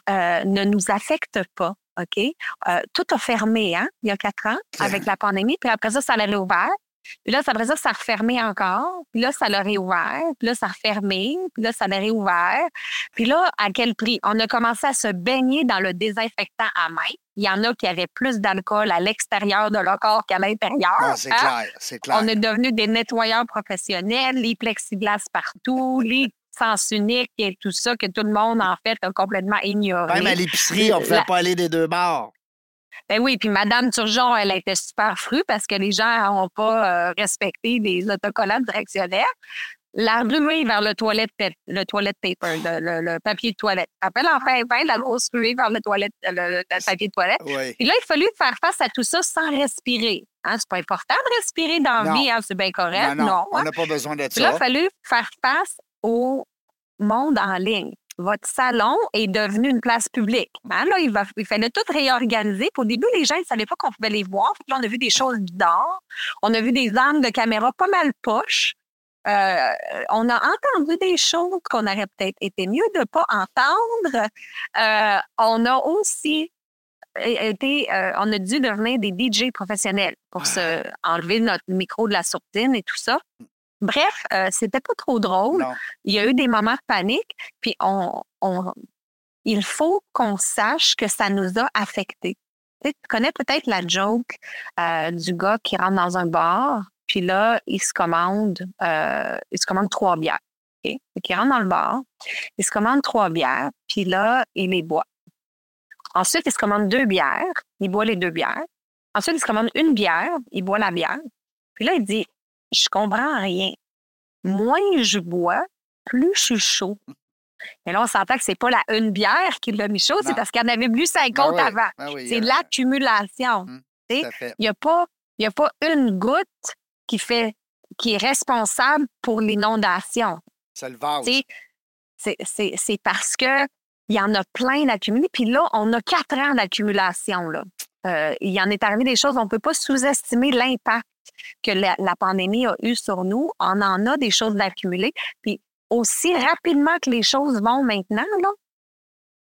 euh, ne nous affectent pas. OK? Euh, tout a fermé, hein, il y a quatre ans, avec la pandémie. Puis après ça, ça l'a réouvert. Puis là, ça- après ça, ça a refermé encore. Puis là, ça l'a réouvert. Puis là, ça a refermé. Puis là, ça l'a réouvert. Puis là, à quel prix? On a commencé à se baigner dans le désinfectant à main. Il y en a qui avaient plus d'alcool à l'extérieur de leur corps qu'à l'intérieur. Ah, c'est hein? clair, c'est clair. On est devenus des nettoyeurs professionnels, les plexiglas partout, les sens uniques et tout ça que tout le monde, en fait, a complètement ignoré. Même à l'épicerie, on ne pouvait La- pas aller des deux bords. Ben oui, puis Madame Turgeon, elle était super frue parce que les gens n'ont pas euh, respecté les autocollants directionnels. La ruée vers le toilette, le toilette paper, le, le- le papier de toilette. Appelle enfin fin la grosse ruée vers le, toilette, le, le papier de toilette. Oui. Puis là, il a fallu faire face à tout ça sans respirer. Hein, c'est pas important de respirer dans la vie, hein, c'est bien correct. Non, non, non on hein. n'a pas besoin de Puis là, il a ça. fallu faire face au monde en ligne. Votre salon est devenu une place publique. Hein, là, il, va, il fallait tout réorganiser. Puis au début, les gens ne savaient pas qu'on pouvait les voir. Puis là, on a vu des choses bizarres. On a vu des angles de caméra pas mal poches. Euh, on a entendu des choses qu'on aurait peut-être été mieux de ne pas entendre. Euh, on a aussi été, euh, on a dû devenir des DJ professionnels pour se enlever notre micro de la sourdine et tout ça. Bref, euh, c'était pas trop drôle. Non. Il y a eu des moments de panique, puis on, on- il faut qu'on sache que ça nous a affectés. Tu sais, tu connais peut-être la joke euh, du gars qui rentre dans un bar, puis là, il se commande, euh, il se commande trois bières. OK? Fait qu'il rentre dans le bar, il se commande trois bières, puis là, il les boit. Ensuite, il se commande deux bières, il boit les deux bières. Ensuite, il se commande une bière, il boit la bière. Puis là, il dit Je comprends rien. Moins je bois, plus je suis chaud. Mais là, on s'entend que c'est pas la une bière qui l'a mis chaud, c'est parce qu'il en avait bu 50 Ben oui, avant. ben oui, C'est euh, l'accumulation. Hum, fait. Il n'y a, pas- y a pas une goutte qui fait qui est responsable pour l'inondation. C'est le vase. C'est parce que il y en a plein d'accumulés. Puis là, on a quatre ans d'accumulation. Euh, il y en est arrivé des choses, on ne peut pas sous-estimer l'impact que la, la pandémie a eu sur nous. On en a des choses d'accumulées. Puis aussi rapidement que les choses vont maintenant, là,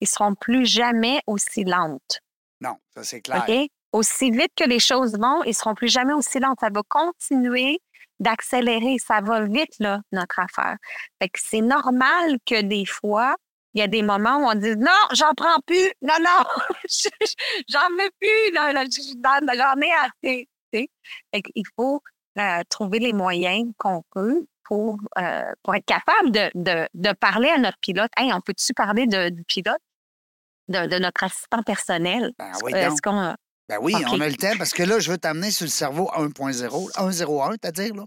ils seront plus jamais aussi lentes. Non, ça c'est clair. OK? Aussi vite que les choses vont, ils seront plus jamais aussi lentes. Ça va continuer d'accélérer. Ça va vite, là, notre affaire. Fait que c'est normal que des fois, il y a des moments où on dit non, j'en prends plus, non, non, j'en veux plus, j'en ai assez. Il faut euh, trouver les moyens qu'on peut pour, euh, pour être capable de, de, de, parler à notre pilote. Hey, on peut-tu parler de, du pilote, de, de, notre assistant personnel? Ben oui, qu'on. Ben oui, on a le temps parce que là, je veux t'amener sur le cerveau 1.0, 1.01, c'est-à-dire, là.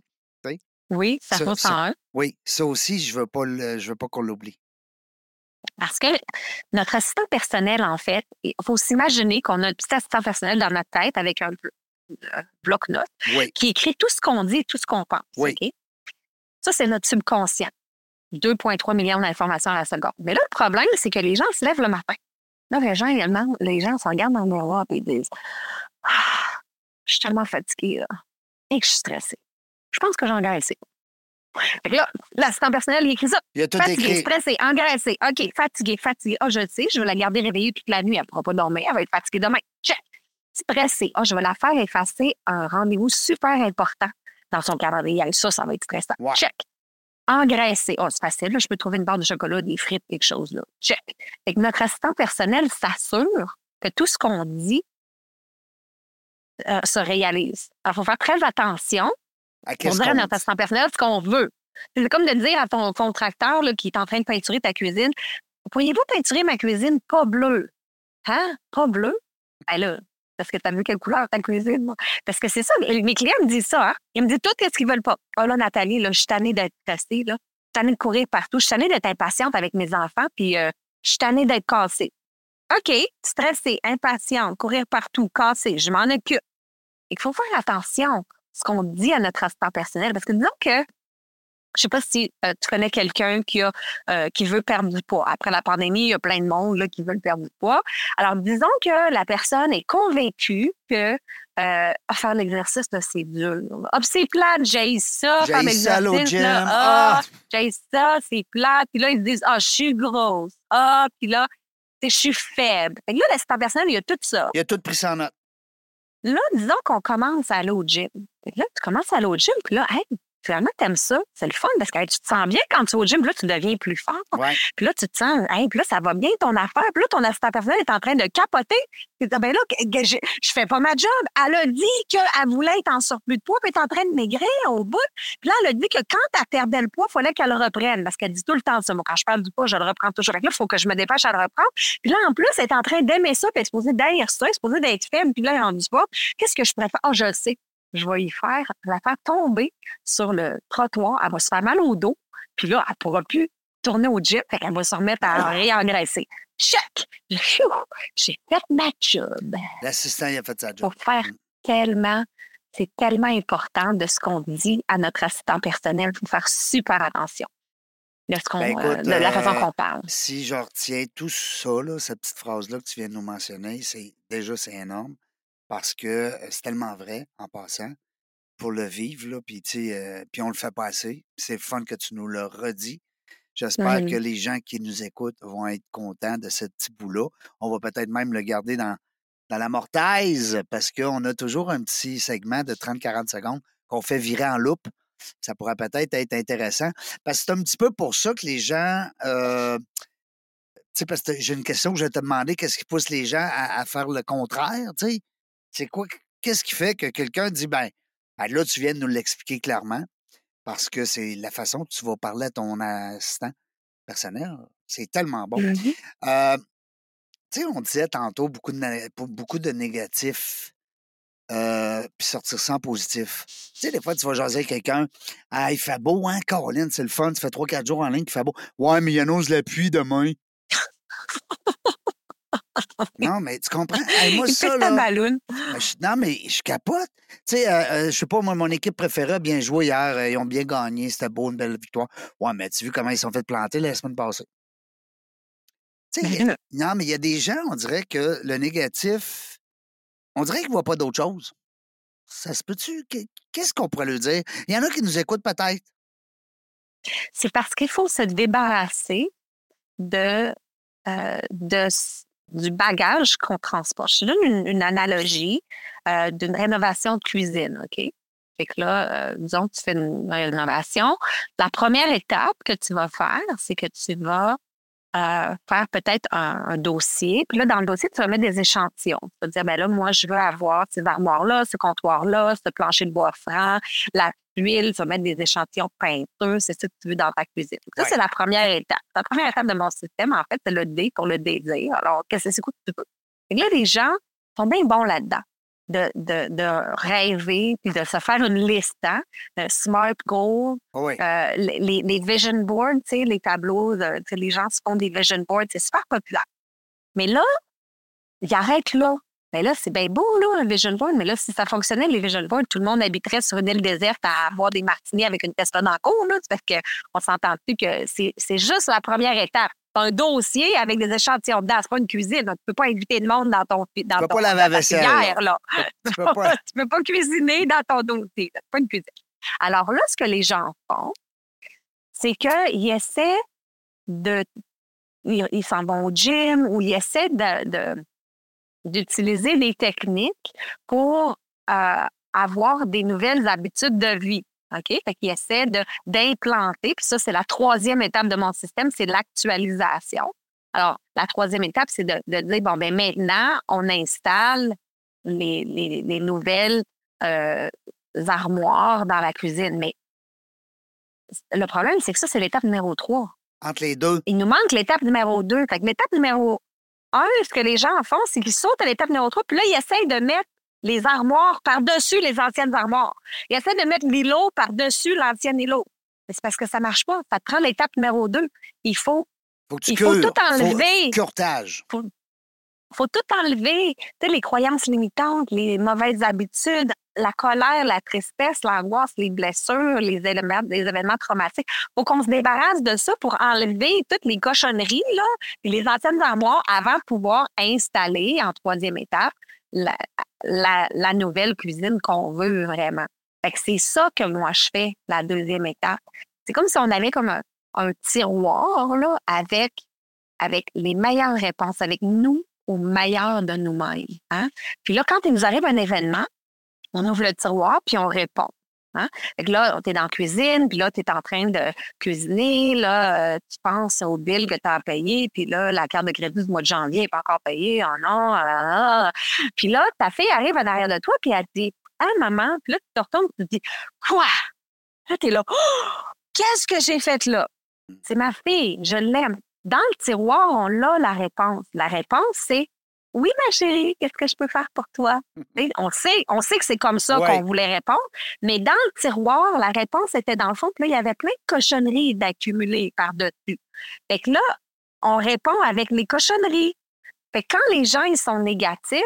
Oui, cerveau 101. Oui, ça aussi, je veux pas, je veux pas qu'on l'oublie. Parce que notre assistant personnel, en fait, il faut s'imaginer qu'on a un petit assistant personnel dans notre tête avec un, bloc-notes qui écrit tout ce qu'on dit et tout ce qu'on pense. Ça, c'est notre subconscient. 2,3 millions d'informations à la seconde. Mais là, le problème, c'est que les gens se lèvent le matin. Là, les gens, les gens se regardent dans le miroir et ils disent ah, Je suis tellement fatiguée là, et que je suis stressée. Je pense que j'ai engraissé. Fait que là, l'assistant personnel, il écrit ça. Il a tout fatigué, écrit. stressé, engraissé. OK, fatigué, fatigué. Ah, je le sais, je vais la garder réveillée toute la nuit. Elle ne pourra pas dormir. Elle va être fatiguée demain. Check. Stressé. Ah, je vais la faire effacer un rendez-vous super important dans son calendrier. Ça, ça va être stressant. Check. Engraissé. Ah, c'est facile. Là, je peux trouver une barre de chocolat, des frites, quelque chose. Là. Check. Fait que notre assistant personnel s'assure que tout ce qu'on dit euh, se réalise. Alors, il faut faire très attention pour dire à notre assistant personnel ce qu'on veut. C'est comme de dire à ton contracteur là, qui est en train de peinturer ta cuisine Pourriez-vous peinturer ma cuisine pas bleue? Hein? Pas bleue? Ben là, parce que tu as vu quelle couleur ta cuisine. Parce que c'est ça, mes clients me disent ça. Hein? Ils me disent tout ce qu'ils veulent pas. Oh là, Nathalie, là, je suis tannée d'être stressée. Là. Je suis tannée de courir partout. Je suis tannée d'être impatiente avec mes enfants. Puis euh, je suis tannée d'être cassée. OK, stressée, impatiente, courir partout, cassée, je m'en occupe. Il faut faire attention ce qu'on dit à notre assistant personnel. Parce que disons que je sais pas si euh, tu connais quelqu'un qui a euh, qui veut perdre du poids. Après la pandémie, il y a plein de monde là, qui veulent perdre du poids. Alors, disons que la personne est convaincue que euh, faire l'exercice, c'est dur. Ah, c'est plate, j'ai ça, faire l'exercice. Ah, ah, j'ai ça, c'est plate. Puis là, ils se disent, ah, je suis grosse. Ah, puis là, je suis faible. Fait que là, l'assistant personnel, il y a tout ça. Il a tout pris ça en note. Là, disons qu'on commence à aller au gym. Là, tu commences à aller au gym, puis là, hey, finalement, t'aimes ça. C'est le fun parce que tu te sens bien quand tu es au gym. Puis là, tu deviens plus fort. Puis là, tu te sens, hey, puis là, ça va bien ton affaire. Puis là, ton assistant personnel est en train de capoter. Puis ben là, je, je fais pas ma job. Elle a dit qu'elle voulait être en surplus de poids, puis elle est en train de maigrir au bout. Puis là, elle a dit que quand elle perdait le poids, il fallait qu'elle le reprenne. Parce qu'elle dit tout le temps ça. Moi, quand je parle du poids, je le reprends toujours. Là, il faut que je me dépêche à le reprendre. Puis là, en plus, elle est en train d'aimer ça, puis elle est supposée d'haïr ça, elle est supposée d'être faible. Puis là, elle est rendue pas. Qu'est-ce que je préfère? Oh, je le sais je vais y faire, la faire tomber sur le trottoir. Elle va se faire mal au dos. Puis là, elle ne pourra plus tourner au jet. Fait qu'elle va se remettre à réengraisser. Check! J'ai fait ma job. L'assistant, il a fait sa job. Pour faire tellement, c'est tellement important de ce qu'on dit à notre assistant personnel. Il faut faire super attention. De, ce ben, euh, de la façon euh, qu'on parle. Si je retiens tout ça, là, cette petite phrase-là que tu viens de nous mentionner, c'est déjà c'est énorme parce que c'est tellement vrai en passant pour le vivre, là, puis, euh, puis on le fait pas assez. C'est fun que tu nous le redis. J'espère que les gens qui nous écoutent vont être contents de ce petit bout-là. On va peut-être même le garder dans, dans la mortaise parce qu'on a toujours un petit segment de 30-40 secondes qu'on fait virer en loupe. Ça pourrait peut-être être intéressant. Parce que c'est un petit peu pour ça que les gens. Euh, tu sais, parce que j'ai une question que je vais te demander qu'est-ce qui pousse les gens à, à faire le contraire, tu sais? C'est quoi? Qu'est-ce qui fait que quelqu'un dit, ben, ben, là, tu viens de nous l'expliquer clairement, parce que c'est la façon que tu vas parler à ton assistant personnel. C'est tellement bon. Mmh euh, tu sais, on disait tantôt beaucoup de, beaucoup de négatifs, euh, puis sortir sans positif. Tu sais, des fois, tu vas jaser quelqu'un. Ah, il fait beau, hein, Caroline, c'est le fun. Tu fais 3-4 jours en ligne, il fait beau. Ouais, mais il annonce la pluie demain. Non, mais tu comprends? moi, ça, là, ben, non, mais je capote. Tu sais, euh, euh, je sais pas, moi, mon équipe préférée a bien joué hier. Euh, ils ont bien gagné. C'était beau, une belle victoire. Ouais, mais tu as vu comment ils sont fait planter la semaine passée? Tu sais, non, mais il y a des gens, on dirait que le négatif, on dirait qu'ils ne voient pas d'autre chose. Ça se peut-tu? Qu'est-ce qu'on pourrait lui dire? Il y en a qui nous écoutent peut-être. C'est parce qu'il faut se débarrasser de, euh, de du bagage qu'on transporte. Je te donne une, analogie euh, d'une rénovation de cuisine, OK? Fait que là, euh, disons que tu fais une rénovation. La première étape que tu vas faire, c'est que tu vas euh, faire peut-être un, dossier. Puis là, dans le dossier, tu vas mettre des échantillons. Tu vas dire, ben là, moi, je veux avoir ces armoires-là, ce comptoir-là, ce plancher de bois franc, la tuile, tu vas mettre des échantillons peinteux, c'est ça que tu veux dans ta cuisine. Ça, c'est la première étape. La première étape de mon système, en fait, c'est le D pour le désir. Alors, qu'est-ce que c'est que tu veux? Et là, les gens sont bien bons là-dedans de, de, de, rêver puis de se faire une liste, hein? smart goal, euh, les, les, vision boards, les tableaux, les gens se font des vision boards, c'est super populaire. Mais là, ils arrêtent là. Mais là, c'est bien beau, là, un vision board, mais là, si ça fonctionnait, les vision boards, tout le monde habiterait sur une île déserte à avoir des martinis avec une Tesla dans le cours, là, parce qu'on s'entend plus que c'est juste la première étape un dossier avec des échantillons dedans. C'est pas une cuisine. Tu peux pas inviter le monde dans ton dans tu peux pas laver la vaisselle. Là. Tu, peux pas... tu peux pas cuisiner dans ton dossier. C'est pas une cuisine. Alors là, ce que les gens font, c'est qu'ils essaient de. Ils s'en vont au gym ou ils essaient de, d'utiliser des techniques pour euh, avoir des nouvelles habitudes de vie. OK? Fait qu'il essaie d'implanter, puis ça, c'est la troisième étape de mon système, c'est l'actualisation. Alors, la troisième étape, c'est de, dire, bon, ben maintenant, on installe les, les, nouvelles euh, armoires dans la cuisine. Mais le problème, c'est que ça, c'est l'étape numéro trois. Entre les deux. Il nous manque l'étape numéro deux. Fait que l'étape numéro un, ce que les gens font, c'est qu'ils sautent à l'étape numéro trois, puis là, ils essayent de mettre les armoires par-dessus les anciennes armoires. Il essaie de mettre l'îlot par-dessus l'ancienne îlot. Mais c'est parce que ça ne marche pas. Ça prend l'étape numéro deux. Il faut, il faut tout enlever. curtage. Faut, faut tout enlever. Tu sais, les croyances limitantes, les mauvaises habitudes, la colère, la tristesse, l'angoisse, les blessures, les événements traumatiques. Faut qu'on se débarrasse de ça pour enlever toutes les cochonneries, là, et les anciennes armoires avant de pouvoir installer en troisième étape la, nouvelle cuisine qu'on veut vraiment. Que c'est ça que moi je fais, la deuxième étape. C'est comme si on avait comme un, tiroir là, avec, avec les meilleures réponses, avec nous au meilleur de nous-mêmes. Hein. Puis là, quand il nous arrive un événement, on ouvre le tiroir puis on répond. Hein? Fait que là, tu es dans la cuisine, puis là, tu es en train de cuisiner, là, euh, tu penses au bill que tu as à payer, puis là, la carte de crédit du mois de janvier n'est pas encore payée, oh non, ah, ah, ah. Puis là, ta fille arrive en arrière de toi, puis elle te dit, ah, maman, puis là, tu te retournes, tu te dis, quoi? Là, tu es là, oh! qu'est-ce que j'ai fait là? C'est ma fille, je l'aime. Dans le tiroir, on a la réponse. La réponse, c'est oui, ma chérie, qu'est-ce que je peux faire pour toi? on sait, on sait que c'est comme ça qu'on voulait répondre, mais dans le tiroir, la réponse était dans le fond, puis là, il y avait plein de cochonneries d'accumuler par-dessus. Fait que là, on répond avec les cochonneries. Fait que quand les gens ils sont négatifs,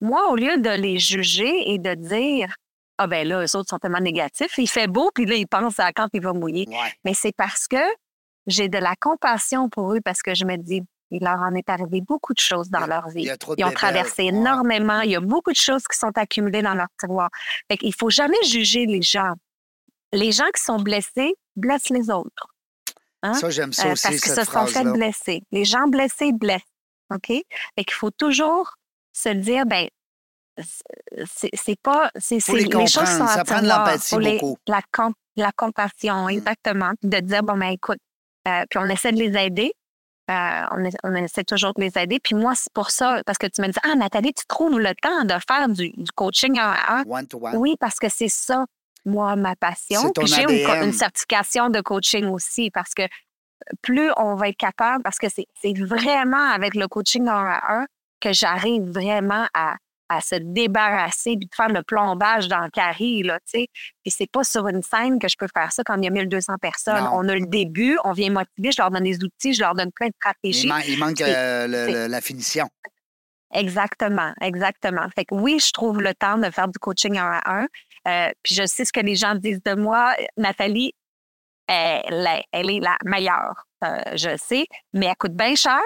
moi, au lieu de les juger et de dire Ah ben là, eux autres sont tellement négatifs, il fait beau, puis là, ils pensent à quand il va mouiller. Mais c'est parce que j'ai de la compassion pour eux, parce que je me dis il leur en est arrivé beaucoup de choses dans leur vie. Ils ont traversé énormément. Il y a beaucoup de choses qui sont accumulées dans leur tiroir. il ne faut jamais juger les gens. Les gens qui sont blessés blessent les autres. Hein? Ça, j'aime ça euh, aussi, Parce qu'ils se sont fait blesser. Les gens blessés blessent. OK? Fait faut toujours se dire, ben c'est pas... C'est, les, les choses sont Ça prend de l'empathie beaucoup. La, la compassion, mmh. exactement. De dire, bon, ben écoute, euh, puis on essaie de les aider. Euh, on, essaie toujours de les aider. Puis moi, c'est pour ça, parce que tu me dis, ah, Nathalie, tu trouves le temps de faire du, coaching en un. Oui, parce que c'est ça, moi, ma passion. J'ai une, certification de coaching aussi, parce que plus on va être capable, parce que c'est vraiment avec le coaching en un que j'arrive vraiment à, à se débarrasser de faire le plombage dans le carré, là, tu sais. Puis c'est pas sur une scène que je peux faire ça quand il y a 1200 personnes. On a le début, on vient motiver, je leur donne des outils, je leur donne plein de stratégies. Il, manque euh, la finition. Exactement, exactement. Fait que oui, je trouve le temps de faire du coaching un à un. Euh, puis je sais ce que les gens disent de moi. Nathalie, elle, elle est la meilleure, euh, je sais, mais elle coûte bien cher.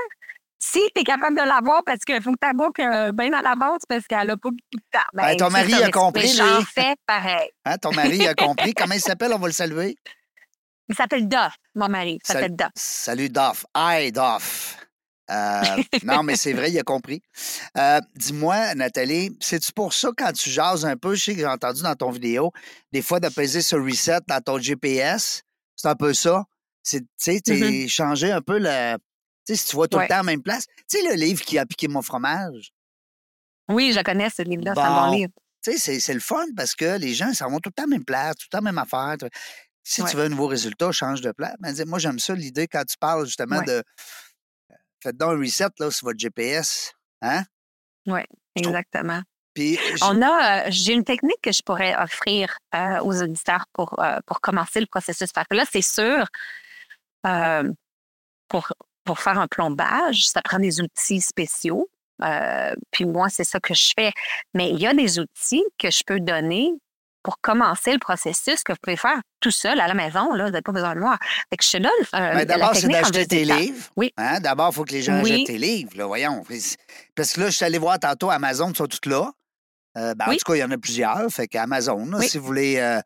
Si tu es capable de l'avoir parce qu'il faut que tu book euh, bien dans l'avance parce qu'elle n'a pas beaucoup de temps. Ben, ben ton mari a compris. J'en fais pareil. Hein, ton mari a compris. Comment il s'appelle? On va le saluer. Il s'appelle Duff, mon mari. Il s'appelle Duff. Salut, Duff. Hi, Duff. Euh, non, mais c'est vrai, il a compris. Euh, dis-moi, Nathalie, c'est-tu pour ça quand tu jases un peu, je sais que j'ai entendu dans ton vidéo, des fois de peser sur reset dans ton GPS, c'est un peu ça? C'est, tu sais, Mm-hmm. changé un peu le. Tu sais, si tu vois tout Ouais. le temps à la même place. Tu sais, le livre qui a piqué mon fromage. Oui, je connais ce livre-là, c'est un Bon. livre. Tu sais, c'est, c'est le fun parce que les gens, ça vont tout le temps à la même place, tout le temps à la même affaire. Si Ouais. tu veux un nouveau résultat, change de place. Mais dis- moi, j'aime ça, l'idée quand tu parles justement Ouais. de. Faites donc un reset là, sur votre GPS. Hein? trouve- Exactement. Puis, On a, euh, j'ai une technique que je pourrais offrir euh, aux auditeurs pour, euh, pour commencer le processus. Parce que là, c'est sûr, pour, pour faire un plombage, ça prend des outils spéciaux. Euh, puis moi, c'est ça que je fais. Mais il y a des outils que je peux donner pour commencer le processus que vous pouvez faire tout seul à la maison. Là, vous n'avez pas besoin de moi. Fait que je te donne euh, ben, d'abord, c'est d'acheter tes livres. Oui. Hein? D'abord, il faut que les gens Oui. achètent tes livres. Là, voyons. Parce que là, je suis allé voir tantôt Amazon, ils sont toutes là. Euh, ben, En tout cas, il y en a plusieurs. Fait qu'Amazon, là, Oui. si vous voulez euh,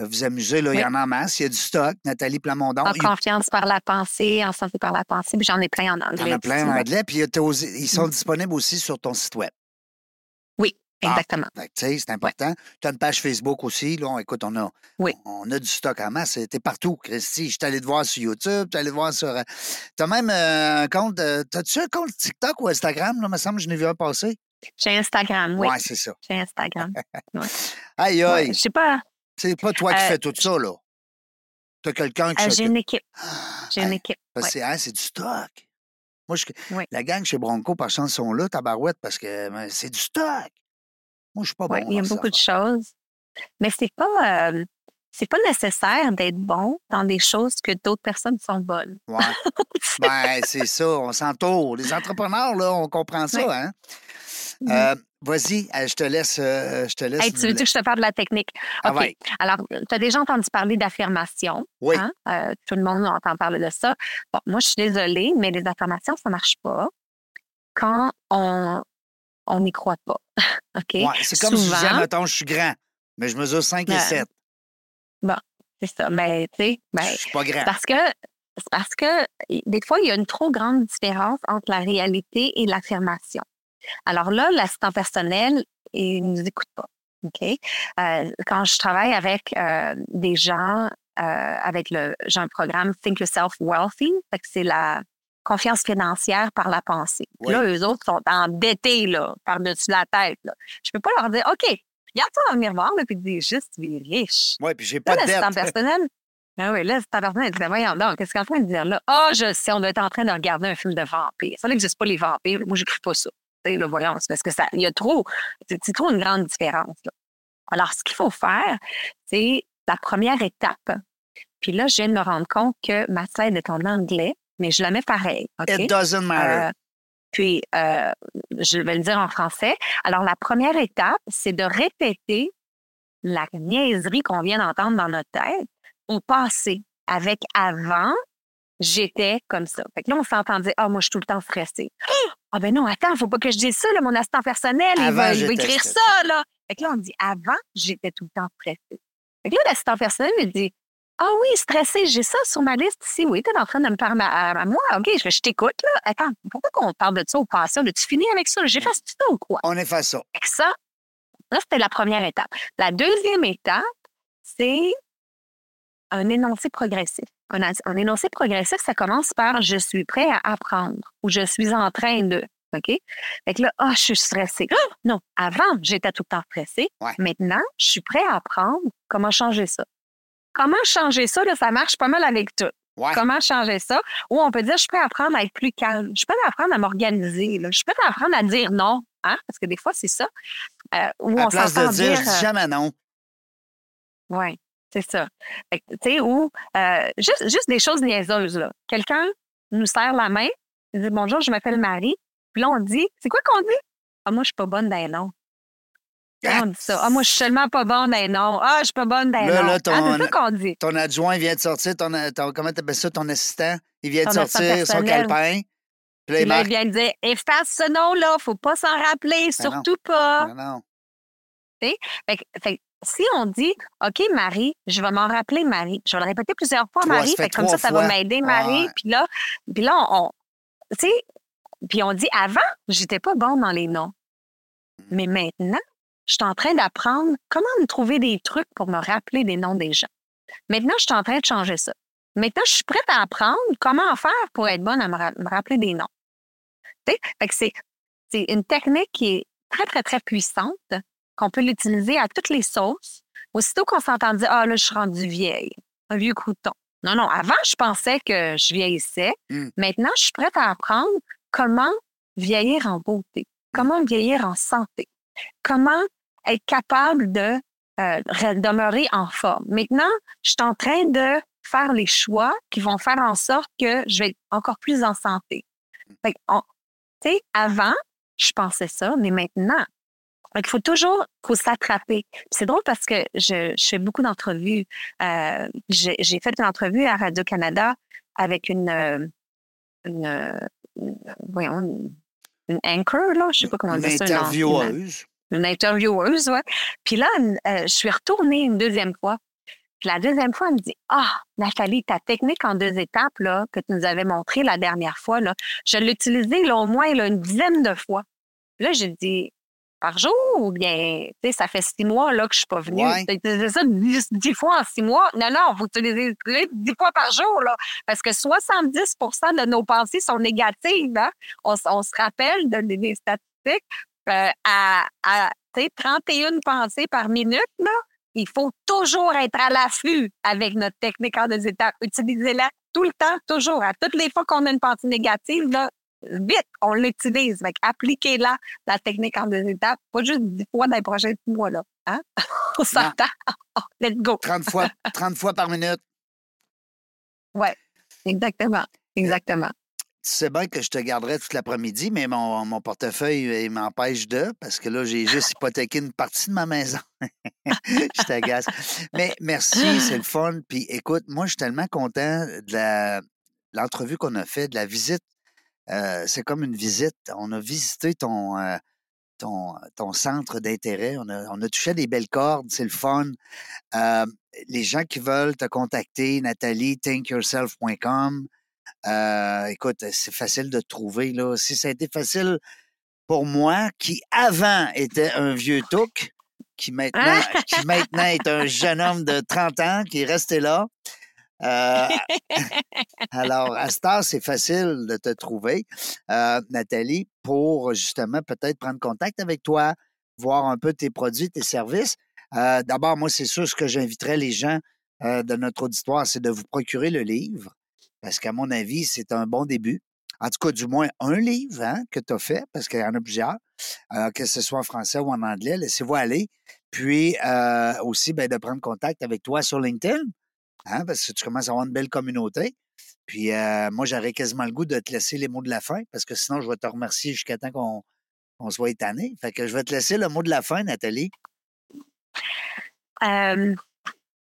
vous amuser, là, il y en a en masse. Il y a du stock. Nathalie Plamondon. En Il confiance par la pensée, en santé par la pensée. Puis j'en ai plein en il anglais. y en a plein en anglais. Puis ils sont Mm. disponibles aussi sur ton site Web. Oui, Ah. exactement. Sais, c'est important. Tu as une page Facebook aussi. Là, On- écoute, on a, Oui. on a du stock en masse. T'es partout, Christy. Je suis allé te voir sur YouTube, tu allé te voir sur. Tu as même euh, un compte. euh, T'as-tu un compte TikTok ou Instagram? Là, me semble que je n'ai vu un passer. J'ai Instagram, oui. Ouais, c'est ça. J'ai Instagram. Aïe, Ouais, aïe. Je sais pas. C'est pas toi qui Euh, fais tout ça, là. T'as quelqu'un qui euh, j'ai une équipe. J'ai une équipe. parce que hein, c'est du stock. Moi, je- Oui. la gang chez Bronco, par chance, sont là, tabarouette, parce que ben, c'est du stock. Moi, je suis pas bon. il y a beaucoup de choses. Mais c'est pas. euh, c'est pas nécessaire d'être bon dans des choses que d'autres personnes sont bonnes. Ouais. ben, c'est ça, on s'entoure. Les entrepreneurs, là, on comprend ça, hein? Mmh euh, vas-y, euh, je te laisse. Euh, je te laisse tu veux que je te parle de la technique? Ah, Ouais. Alors, tu as déjà entendu parler d'affirmation. Oui. Hein? Tout le monde entend parler de ça. Bon, moi, je suis désolée, mais les affirmations, ça ne marche pas quand on on n'y croit pas. OK? Ouais, c'est comme si je disais, mettons, je suis grand, mais je mesure 5 et 7. Bon, c'est ça. Mais, tu sais, ben. Parce que, parce que des fois, il y a une trop grande différence entre la réalité et l'affirmation. Alors là, l'assistant personnel, il ne nous écoute pas. OK? Euh, quand je travaille avec euh, des gens, euh, avec le, j'ai un programme Think Yourself Wealthy, c'est la confiance financière par la pensée. Là, eux autres sont endettés par-dessus la tête. Je ne peux pas leur dire, OK, regarde-toi dans le miroir, là, puis dis juste, tu es riche. Oui, puis j'ai Là, pas de l'assistant dette. personnel. Ah oui, là, l'assistant personnel, il dit, voyons donc, qu'est-ce qu'on est en train de dire là? Ah, je sais, on doit être en train de regarder un film de vampires. Ça n'existe pas, les vampires. Moi, j'écris pas ça. Tu sais, là, voyons, c'est parce que ça, il y a trop, c'est c'est trop une grande différence. là. Alors, ce qu'il faut faire, c'est la première étape. Puis là, je viens de me rendre compte que ma slide est en anglais, mais je la mets pareil. It doesn't matter. Euh, puis, euh, je vais le dire en français. Alors, la première étape, c'est de répéter la niaiserie qu'on vient d'entendre dans notre tête au passé. Avec avant, j'étais comme ça. Fait que là, on s'entend dire, ah, moi, je suis tout le temps stressée. Ah, ben non, attends, faut pas que je dise ça, là, mon assistant personnel, il va, il va j'étais écrire stressée. ça, là. Fait que là, on dit, avant, j'étais tout le temps stressée. Fait que là, l'assistant personnel, il dit, ah oui, stressé, j'ai ça sur ma liste ici. Oui, tu es en train de me parler à, à moi. OK, je, je t'écoute, là. Attends, pourquoi qu'on parle de ça au passé? As-tu fini avec ça? Fait ça ou quoi? On est fait ça. Fait que ça, là, c'était la première étape. La deuxième étape, c'est un énoncé progressif. Un, énoncé progressif, ça commence par je suis prêt à apprendre ou je suis en train de. OK? Fait que là, ah, je suis stressée. Ah, non, avant, j'étais tout le temps stressée. Ouais. Maintenant, je suis prêt à apprendre comment changer ça. Comment changer ça, là, ça marche pas mal avec tout. Ouais. Comment changer ça? Ou on peut dire, je à apprendre à être plus calme. Je à apprendre à m'organiser. là. Je à apprendre à dire non. Hein? Parce que des fois, c'est ça. Euh, où À on la place de dire, dis jamais non. Oui, c'est ça. Tu sais, ou euh, juste, juste des choses niaiseuses. là. Quelqu'un nous serre la main, il dit Bonjour, je m'appelle Marie. Puis là, on dit C'est quoi qu'on dit? Ah, moi, je suis pas bonne d'un nom. on ça? Ah, moi, je suis tellement pas bonne d'un nom. Ah, je suis pas bonne d'un nom. là, Ah, ton- c'est ça qu'on dit. Ton adjoint vient de sortir, ton, ton comment t'appelles ça, ton assistant, il vient de Ton sortir son calepin. Puis là, il vient de dire Efface ce nom-là, faut pas s'en rappeler, surtout pas. Non, non. Fait que- fait si on dit, OK, Marie, je vais m'en rappeler, Marie, je vais le répéter plusieurs fois, Marie, ça fait fait que comme ça, ça va m'aider, Marie. Ouais. Puis là, puis là, on, tu sais, puis on dit, avant, j'étais pas bon dans les noms. Mais maintenant, je suis en train d'apprendre comment me trouver des trucs pour me rappeler des noms des gens. Maintenant, je suis en train de changer ça. Maintenant, je suis prête à apprendre comment faire pour être bonne à me, ra- me rappeler des noms. C'est, c'est une technique qui est très, très, très puissante, qu'on peut l'utiliser à toutes les sauces. Aussitôt qu'on s'entend dire, ah là, je suis rendue vieille, un vieux crouton. Non, non, avant, je pensais que je vieillissais. Mm. Maintenant, je suis prête à apprendre comment vieillir en beauté, comment vieillir en santé, comment être capable de euh, re- demeurer en forme? Maintenant, je suis en train de faire les choix qui vont faire en sorte que je vais être encore plus en santé. On- avant, je pensais ça, mais maintenant, qu'il faut toujours s'attraper. C'est drôle parce que je, fais beaucoup d'entrevues. Euh, j'ai fait une entrevue à Radio-Canada avec une, euh, une, voyons, une, anchor, là, je sais pas comment Une dire ça. intervieweuse. Une intervieweuse, ouais. Puis là, euh, je suis retournée une deuxième fois. Puis la deuxième fois, elle me dit Ah, Nathalie, ta technique en deux étapes là, que tu nous avais montrée la dernière fois, là, je l'ai utilisée là, au moins là, une dizaine de fois. Puis là, j'ai dit par jour ou bien, tu sais, ça fait six mois là, que je suis pas venue. Ouais. T'as utilisé ça dix, dix fois en six mois. Non, non, vous utilisez dix fois par jour, là. Parce que 70% de nos pensées sont négatives. Hein? On, se rappelle de, des- des statistiques euh, à, à tu sais, 31 pensées par minute, là, il faut toujours être à l'affût avec notre technique en deux étapes. Utilisez-la tout le temps, toujours. À toutes les fois qu'on a une pensée négative, là, vite, on l'utilise. Appliquez-la, la technique en deux étapes, pas juste dix fois dans les prochains mois. Là. Hein? on s'entend. Let's go. 30 fois, 30 fois par minute. Exactement. Exactement. Tu sais bien que je te garderai toute l'après-midi, mais mon, mon portefeuille, il m'empêche de, parce que là, j'ai juste hypothéqué une partie de ma maison. je t'agace. Mais merci, c'est le fun. Puis écoute, moi, je suis tellement content de l'entrevue qu'on a fait, de la visite. Euh, c'est comme une visite. On a visité ton, euh, centre d'intérêt. On a, touché des belles cordes. C'est le fun. Euh, les gens qui veulent te contacter, Nathalie, thinkyourself.com. Euh, écoute, c'est facile de te trouver. Là. Si ça a été facile pour moi, qui avant était un vieux touc, qui maintenant, qui maintenant est un jeune homme de 30 ans qui est resté là. Euh, alors, à cette heure, c'est facile de te trouver, euh, Nathalie, pour justement peut-être prendre contact avec toi, voir un peu tes produits, tes services. Euh, D'abord, moi, c'est sûr ce que j'inviterais les gens de notre auditoire, c'est de vous procurer le livre, parce qu'à mon avis, c'est un bon début. En tout cas, du moins un livre hein, que tu as fait, parce qu'il y en a plusieurs, euh, que ce soit en français ou en anglais. Laissez-vous aller. Puis euh, aussi, ben, de prendre contact avec toi sur LinkedIn, hein, parce que tu commences à avoir une belle communauté. Puis euh, moi, j'aurais quasiment le goût de te laisser les mots de la fin, parce que sinon, je vais te remercier jusqu'à temps qu'on on soit étanné. Fait que je vais te laisser le mot de la fin, Nathalie.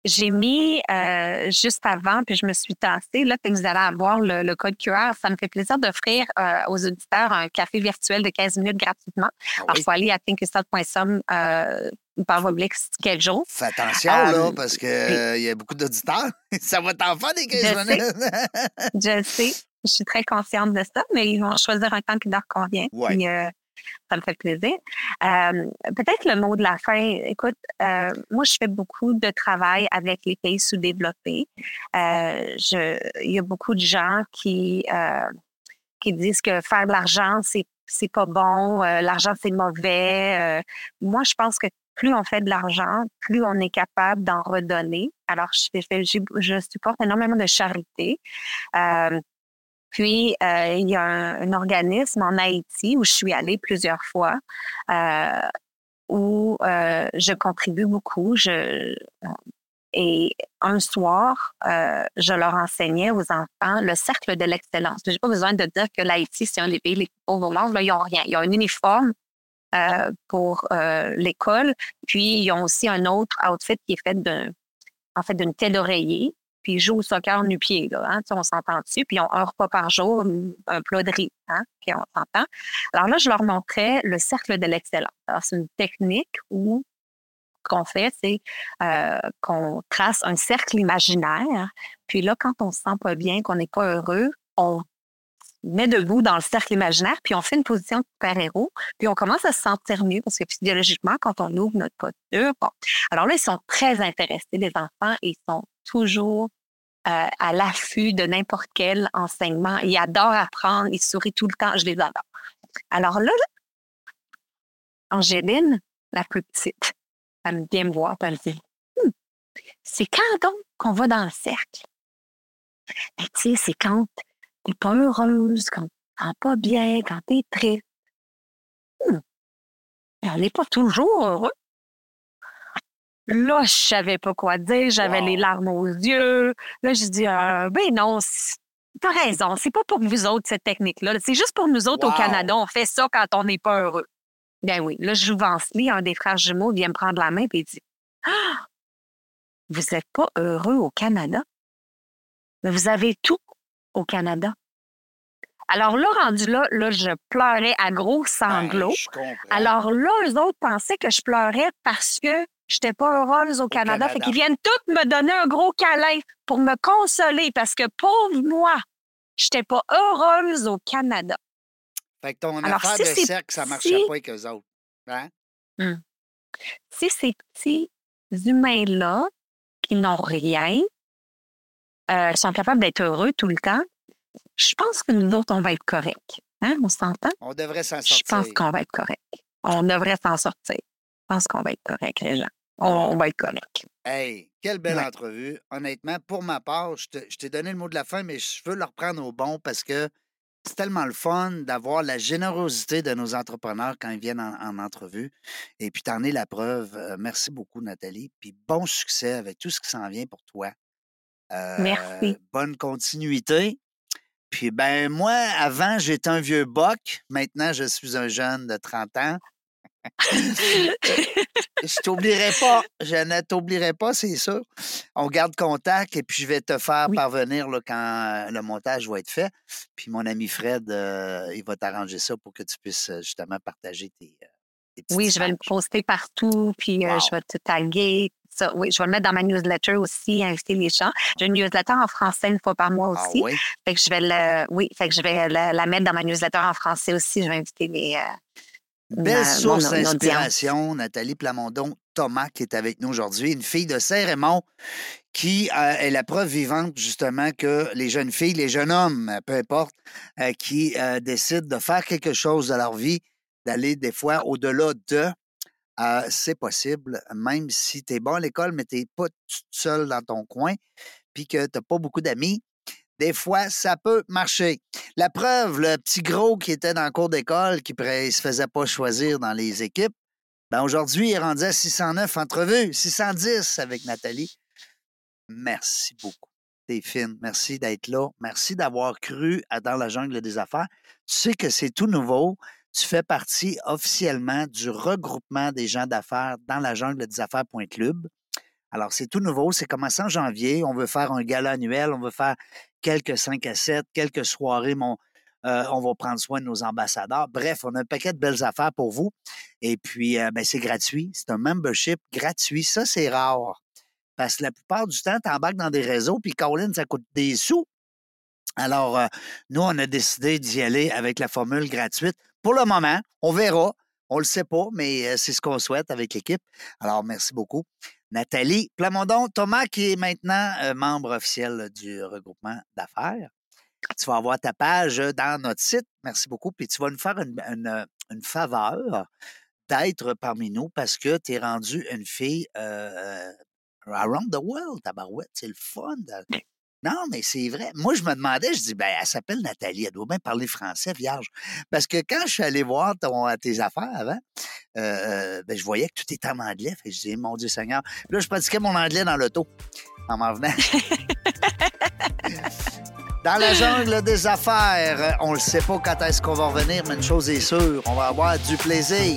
J'ai mis euh, juste avant, puis je me suis tassée, là, que vous allez avoir le, le code QR. Ça me fait plaisir d'offrir euh, aux auditeurs un café virtuel de 15 minutes gratuitement. Ah Alors, il faut aller à thinkyourself.com euh, par quel jour. Fais attention, là, Euh, parce qu'il y a beaucoup d'auditeurs. ça va t'en faire des 15 Je sais. minutes. Je sais, je suis très consciente de ça, mais ils vont choisir un temps qui leur convient. Ouais. Puis, euh, ça me fait plaisir. Euh, Peut-être le mot de la fin. Écoute, euh, moi, je fais beaucoup de travail avec les pays sous-développés. Euh, il y a beaucoup de gens qui, qui disent que faire de l'argent, c'est c'est pas bon, l'argent, c'est mauvais. Moi, je pense que plus on fait de l'argent, plus on est capable d'en redonner. Alors, je, fais- je supporte énormément de charité. Puis, euh, il y a un, un organisme en Haïti où je suis allée plusieurs fois, euh, où euh, je contribue beaucoup. Je, euh, et un soir, euh, je leur enseignais aux enfants le cercle de l'excellence. Je n'ai pas besoin de dire que l'Haïti, c'est un des pays les plus pauvres au monde. Là, ils n'ont rien. Ils ont un uniforme euh, pour l'école. Puis, ils ont aussi un autre outfit qui est fait d'un, en fait, d'une tête d'oreiller. Puis, ils jouent au soccer nu-pied, là. Hein, on s'entend dessus. Puis, ils ont un repas par jour, un- un plat de riz. Hein, puis, on s'entend. Alors là, je leur montrais le cercle de l'excellence. Alors, c'est une technique où qu'on fait, c'est euh, qu'on trace un cercle imaginaire. Puis là, quand on se sent pas bien, qu'on n'est pas heureux, on met debout dans le cercle imaginaire, puis on fait une position de super-héros, puis on commence à se sentir mieux parce que physiologiquement, quand on ouvre notre posture, bon. Alors là, ils sont très intéressés, les enfants, et ils sont toujours euh, à l'affût de n'importe quel enseignement. Ils adorent apprendre, ils sourient tout le temps, je les adore. Alors là, Angéline, la plus petite, elle vient me voir, elle me dit «Hmm, C'est quand donc qu'on va dans le cercle? Ben, tu sais, c'est quand t'es pas heureuse, quand tu pas bien, quand t'es triste. Hmm. Elle n'est pas toujours heureuse. Là, je savais pas quoi dire, j'avais les larmes aux yeux. Là, je dis, euh, ben non, t'as raison, c'est pas pour vous autres, cette technique-là. C'est juste pour nous autres au Canada, on fait ça quand on n'est pas heureux. Ben oui, là, je lis un des frères jumeaux, vient me prendre la main et dit, ah, vous n'êtes pas heureux au Canada? Mais vous avez tout au Canada. Alors là, rendu là, là, je pleurais à gros ben, sanglots. Alors là, eux autres pensaient que je pleurais parce que je n'étais pas heureuse au, Canada. Fait qu'ils viennent tous me donner un gros câlin pour me consoler parce que pauvre moi, je n'étais pas heureuse au Canada. Fait que ton affaire de cercle, ça marchait pas avec eux autres. Hein? Hum. Si ces petits humains-là, qui n'ont rien, euh, sont capables d'être heureux tout le temps, je pense que nous autres, on va être corrects. Hein? On s'entend? On devrait s'en sortir. Je pense qu'on va être correct. On devrait s'en sortir. Je pense qu'on va être correct, les gens. On, va être correct. Hey, quelle belle entrevue. Honnêtement, pour ma part, je t'ai donné le mot de la fin, mais je veux le reprendre au bon parce que c'est tellement le fun d'avoir la générosité de nos entrepreneurs quand ils viennent en, entrevue. Et puis, t'en es la preuve. Euh, merci beaucoup, Nathalie. Puis, bon succès avec tout ce qui s'en vient pour toi. merci. Euh, bonne continuité. Puis ben moi, avant, j'étais un vieux boc. Maintenant, je suis un jeune de 30 ans. Je t'oublierai pas. Je ne t'oublierai pas, c'est sûr. On garde contact et puis je vais te faire parvenir là, quand le montage va être fait. Puis mon ami Fred, euh, il va t'arranger ça pour que tu puisses euh, justement partager tes. Euh, oui, je vais le poster partout, puis je vais te taguer, oui, je vais le mettre dans ma newsletter aussi, inviter les gens. J'ai une newsletter en français une fois par mois ah aussi. oui? Fait que je vais le, oui, fait que je vais la, mettre dans ma newsletter en français aussi. Je vais inviter les. Euh, Belle source d'inspiration, Nathalie Plamondon Thomas, qui est avec nous aujourd'hui, une fille de Saint-Raymond qui euh, est la preuve vivante, justement, que les jeunes filles, les jeunes hommes, peu importe, euh, qui décident de faire quelque chose de leur vie, d'aller des fois au-delà de, c'est possible, même si tu es bon à l'école, mais tu n'es pas seul dans ton coin, puis que tu n'as pas beaucoup d'amis. Des fois, ça peut marcher. La preuve, le petit gros qui était dans le cours d'école, qui ne se faisait pas choisir dans les équipes, ben aujourd'hui, il est rendu à 609 entrevues, 610 avec Nathalie. Merci beaucoup. T'es. Merci d'être là. Merci d'avoir cru Dans la jungle des affaires. Tu sais que c'est tout nouveau tu fais partie officiellement du regroupement des gens d'affaires dans la jungle des affaires.club. Alors, c'est tout nouveau, c'est commencé en janvier. On veut faire un gala annuel, on veut faire quelques 5 à 7, quelques soirées. Euh, on va prendre soin de nos ambassadeurs. Bref, on a un paquet de belles affaires pour vous. Et puis, euh, ben, c'est gratuit. C'est un membership gratuit. Ça, c'est rare. Parce que la plupart du temps, tu embarques dans des réseaux, puis Colin, ça coûte des sous. Alors, euh, nous, on a décidé d'y aller avec la formule gratuite pour le moment. On verra. On le sait pas, mais c'est ce qu'on souhaite avec l'équipe. Alors, merci beaucoup. Nathalie Plamondon, Thomas, qui est maintenant euh, membre officiel du regroupement d'affaires. Tu vas avoir ta page dans notre site. Merci beaucoup. Puis tu vas nous faire une, faveur d'être parmi nous parce que tu es rendu une fille euh, around the world, tabarouette. C'est le fun. Non, mais c'est vrai. Moi, je me demandais, je dis, ben, elle s'appelle Nathalie, elle doit bien parler français, vierge. Parce que quand je suis allé voir tes affaires avant, euh, euh, ben, je voyais que tout était en anglais. Fait je dis, mon Dieu Seigneur. là, je pratiquais mon anglais dans l'auto en m'en venant. Dans la jungle des affaires, on ne sait pas quand est-ce qu'on va revenir, mais une chose est sûre, on va avoir du plaisir.